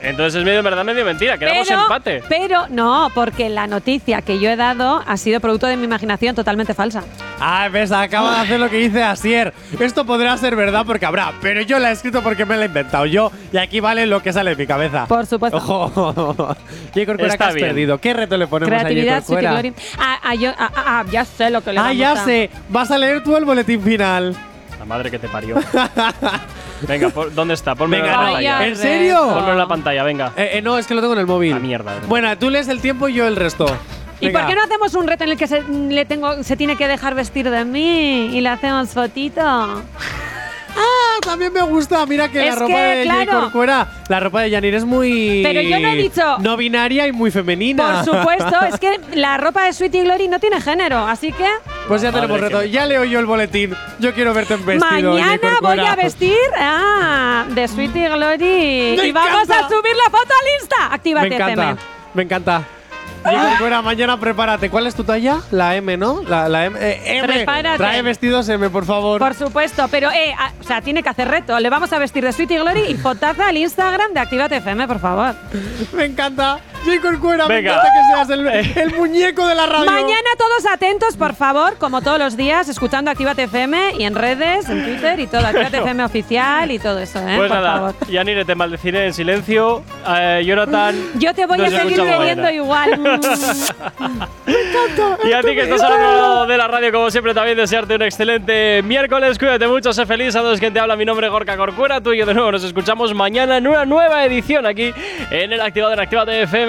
Entonces es medio verdad, medio mentira. Quedamos empate. Pero no, porque la noticia que yo he dado ha sido producto de mi imaginación totalmente falsa. Ah, ves, acaba de hacer lo que dice Asier. Esto podrá ser verdad porque habrá, pero yo la he escrito porque me la he inventado yo y aquí vale lo que sale de mi cabeza. Por supuesto. Ojo. J. Corcuera, Está ¿qué has bien. perdido? ¿Qué reto le ponemos a Creatividad? Sweet Glory. Ah, ah, yo- ah, ah, ah, ya sé lo que le Ah, vamos ya a- sé. Vas a leer tú el boletín final. La madre que te parió. venga, por- ¿dónde está? Ponme en Venga, la pantalla. ¿En serio? Ponme en la pantalla, venga. Eh, eh, no, es que lo tengo en el móvil. La mierda, de verdad. Bueno, tú lees el tiempo y yo el resto. ¿Y Venga. por qué no hacemos un reto en el que se, le tengo, se tiene que dejar vestir de mí y le hacemos fotito? Ah, también me gusta. Mira que la ropa que, de claro. Corcuera, la ropa de Yanir es muy. Pero yo no he dicho- No binaria y muy femenina. Por supuesto, es que la ropa de Sweetie Glory no tiene género, así que Pues ya tenemos reto. me Ya leo yo el boletín. Yo quiero verte en vestido. Mañana voy a vestir ah, de Sweetie Glory ¡Me y vamos encanta! a subir la foto al Insta. Me Actívate encanta. FM. Me encanta. Corcuera, mañana prepárate. ¿Cuál es tu talla? La M, ¿no? La, la M. eh, M. Prepárate. Trae vestidos M, por favor. Por supuesto, pero eh, ah, o sea, tiene que hacer reto. Le vamos a vestir de Sweetie Glory y fotaza al Instagram de Actívate FM, por favor. Me encanta. J. Corcuera, me Venga. encanta que seas el, el muñeco de la radio. Mañana todos atentos, por favor, como todos los días, escuchando Actívate FM y en redes, en Twitter y todo, Actívate FM oficial y todo eso, ¿eh? Pues por nada, favor. Yanire, te maldeciré en silencio. Eh, Jonathan. Yo te voy nos a seguir escuchamos queriendo mañana. igual. Y a ti que estás al otro lado de la radio, como siempre, también desearte un excelente miércoles. Cuídate mucho, sé feliz. A todos quien te habla, mi nombre es Gorka Corcuera. Tú y yo de nuevo nos escuchamos mañana en una nueva edición aquí en el Activador en Activate FM.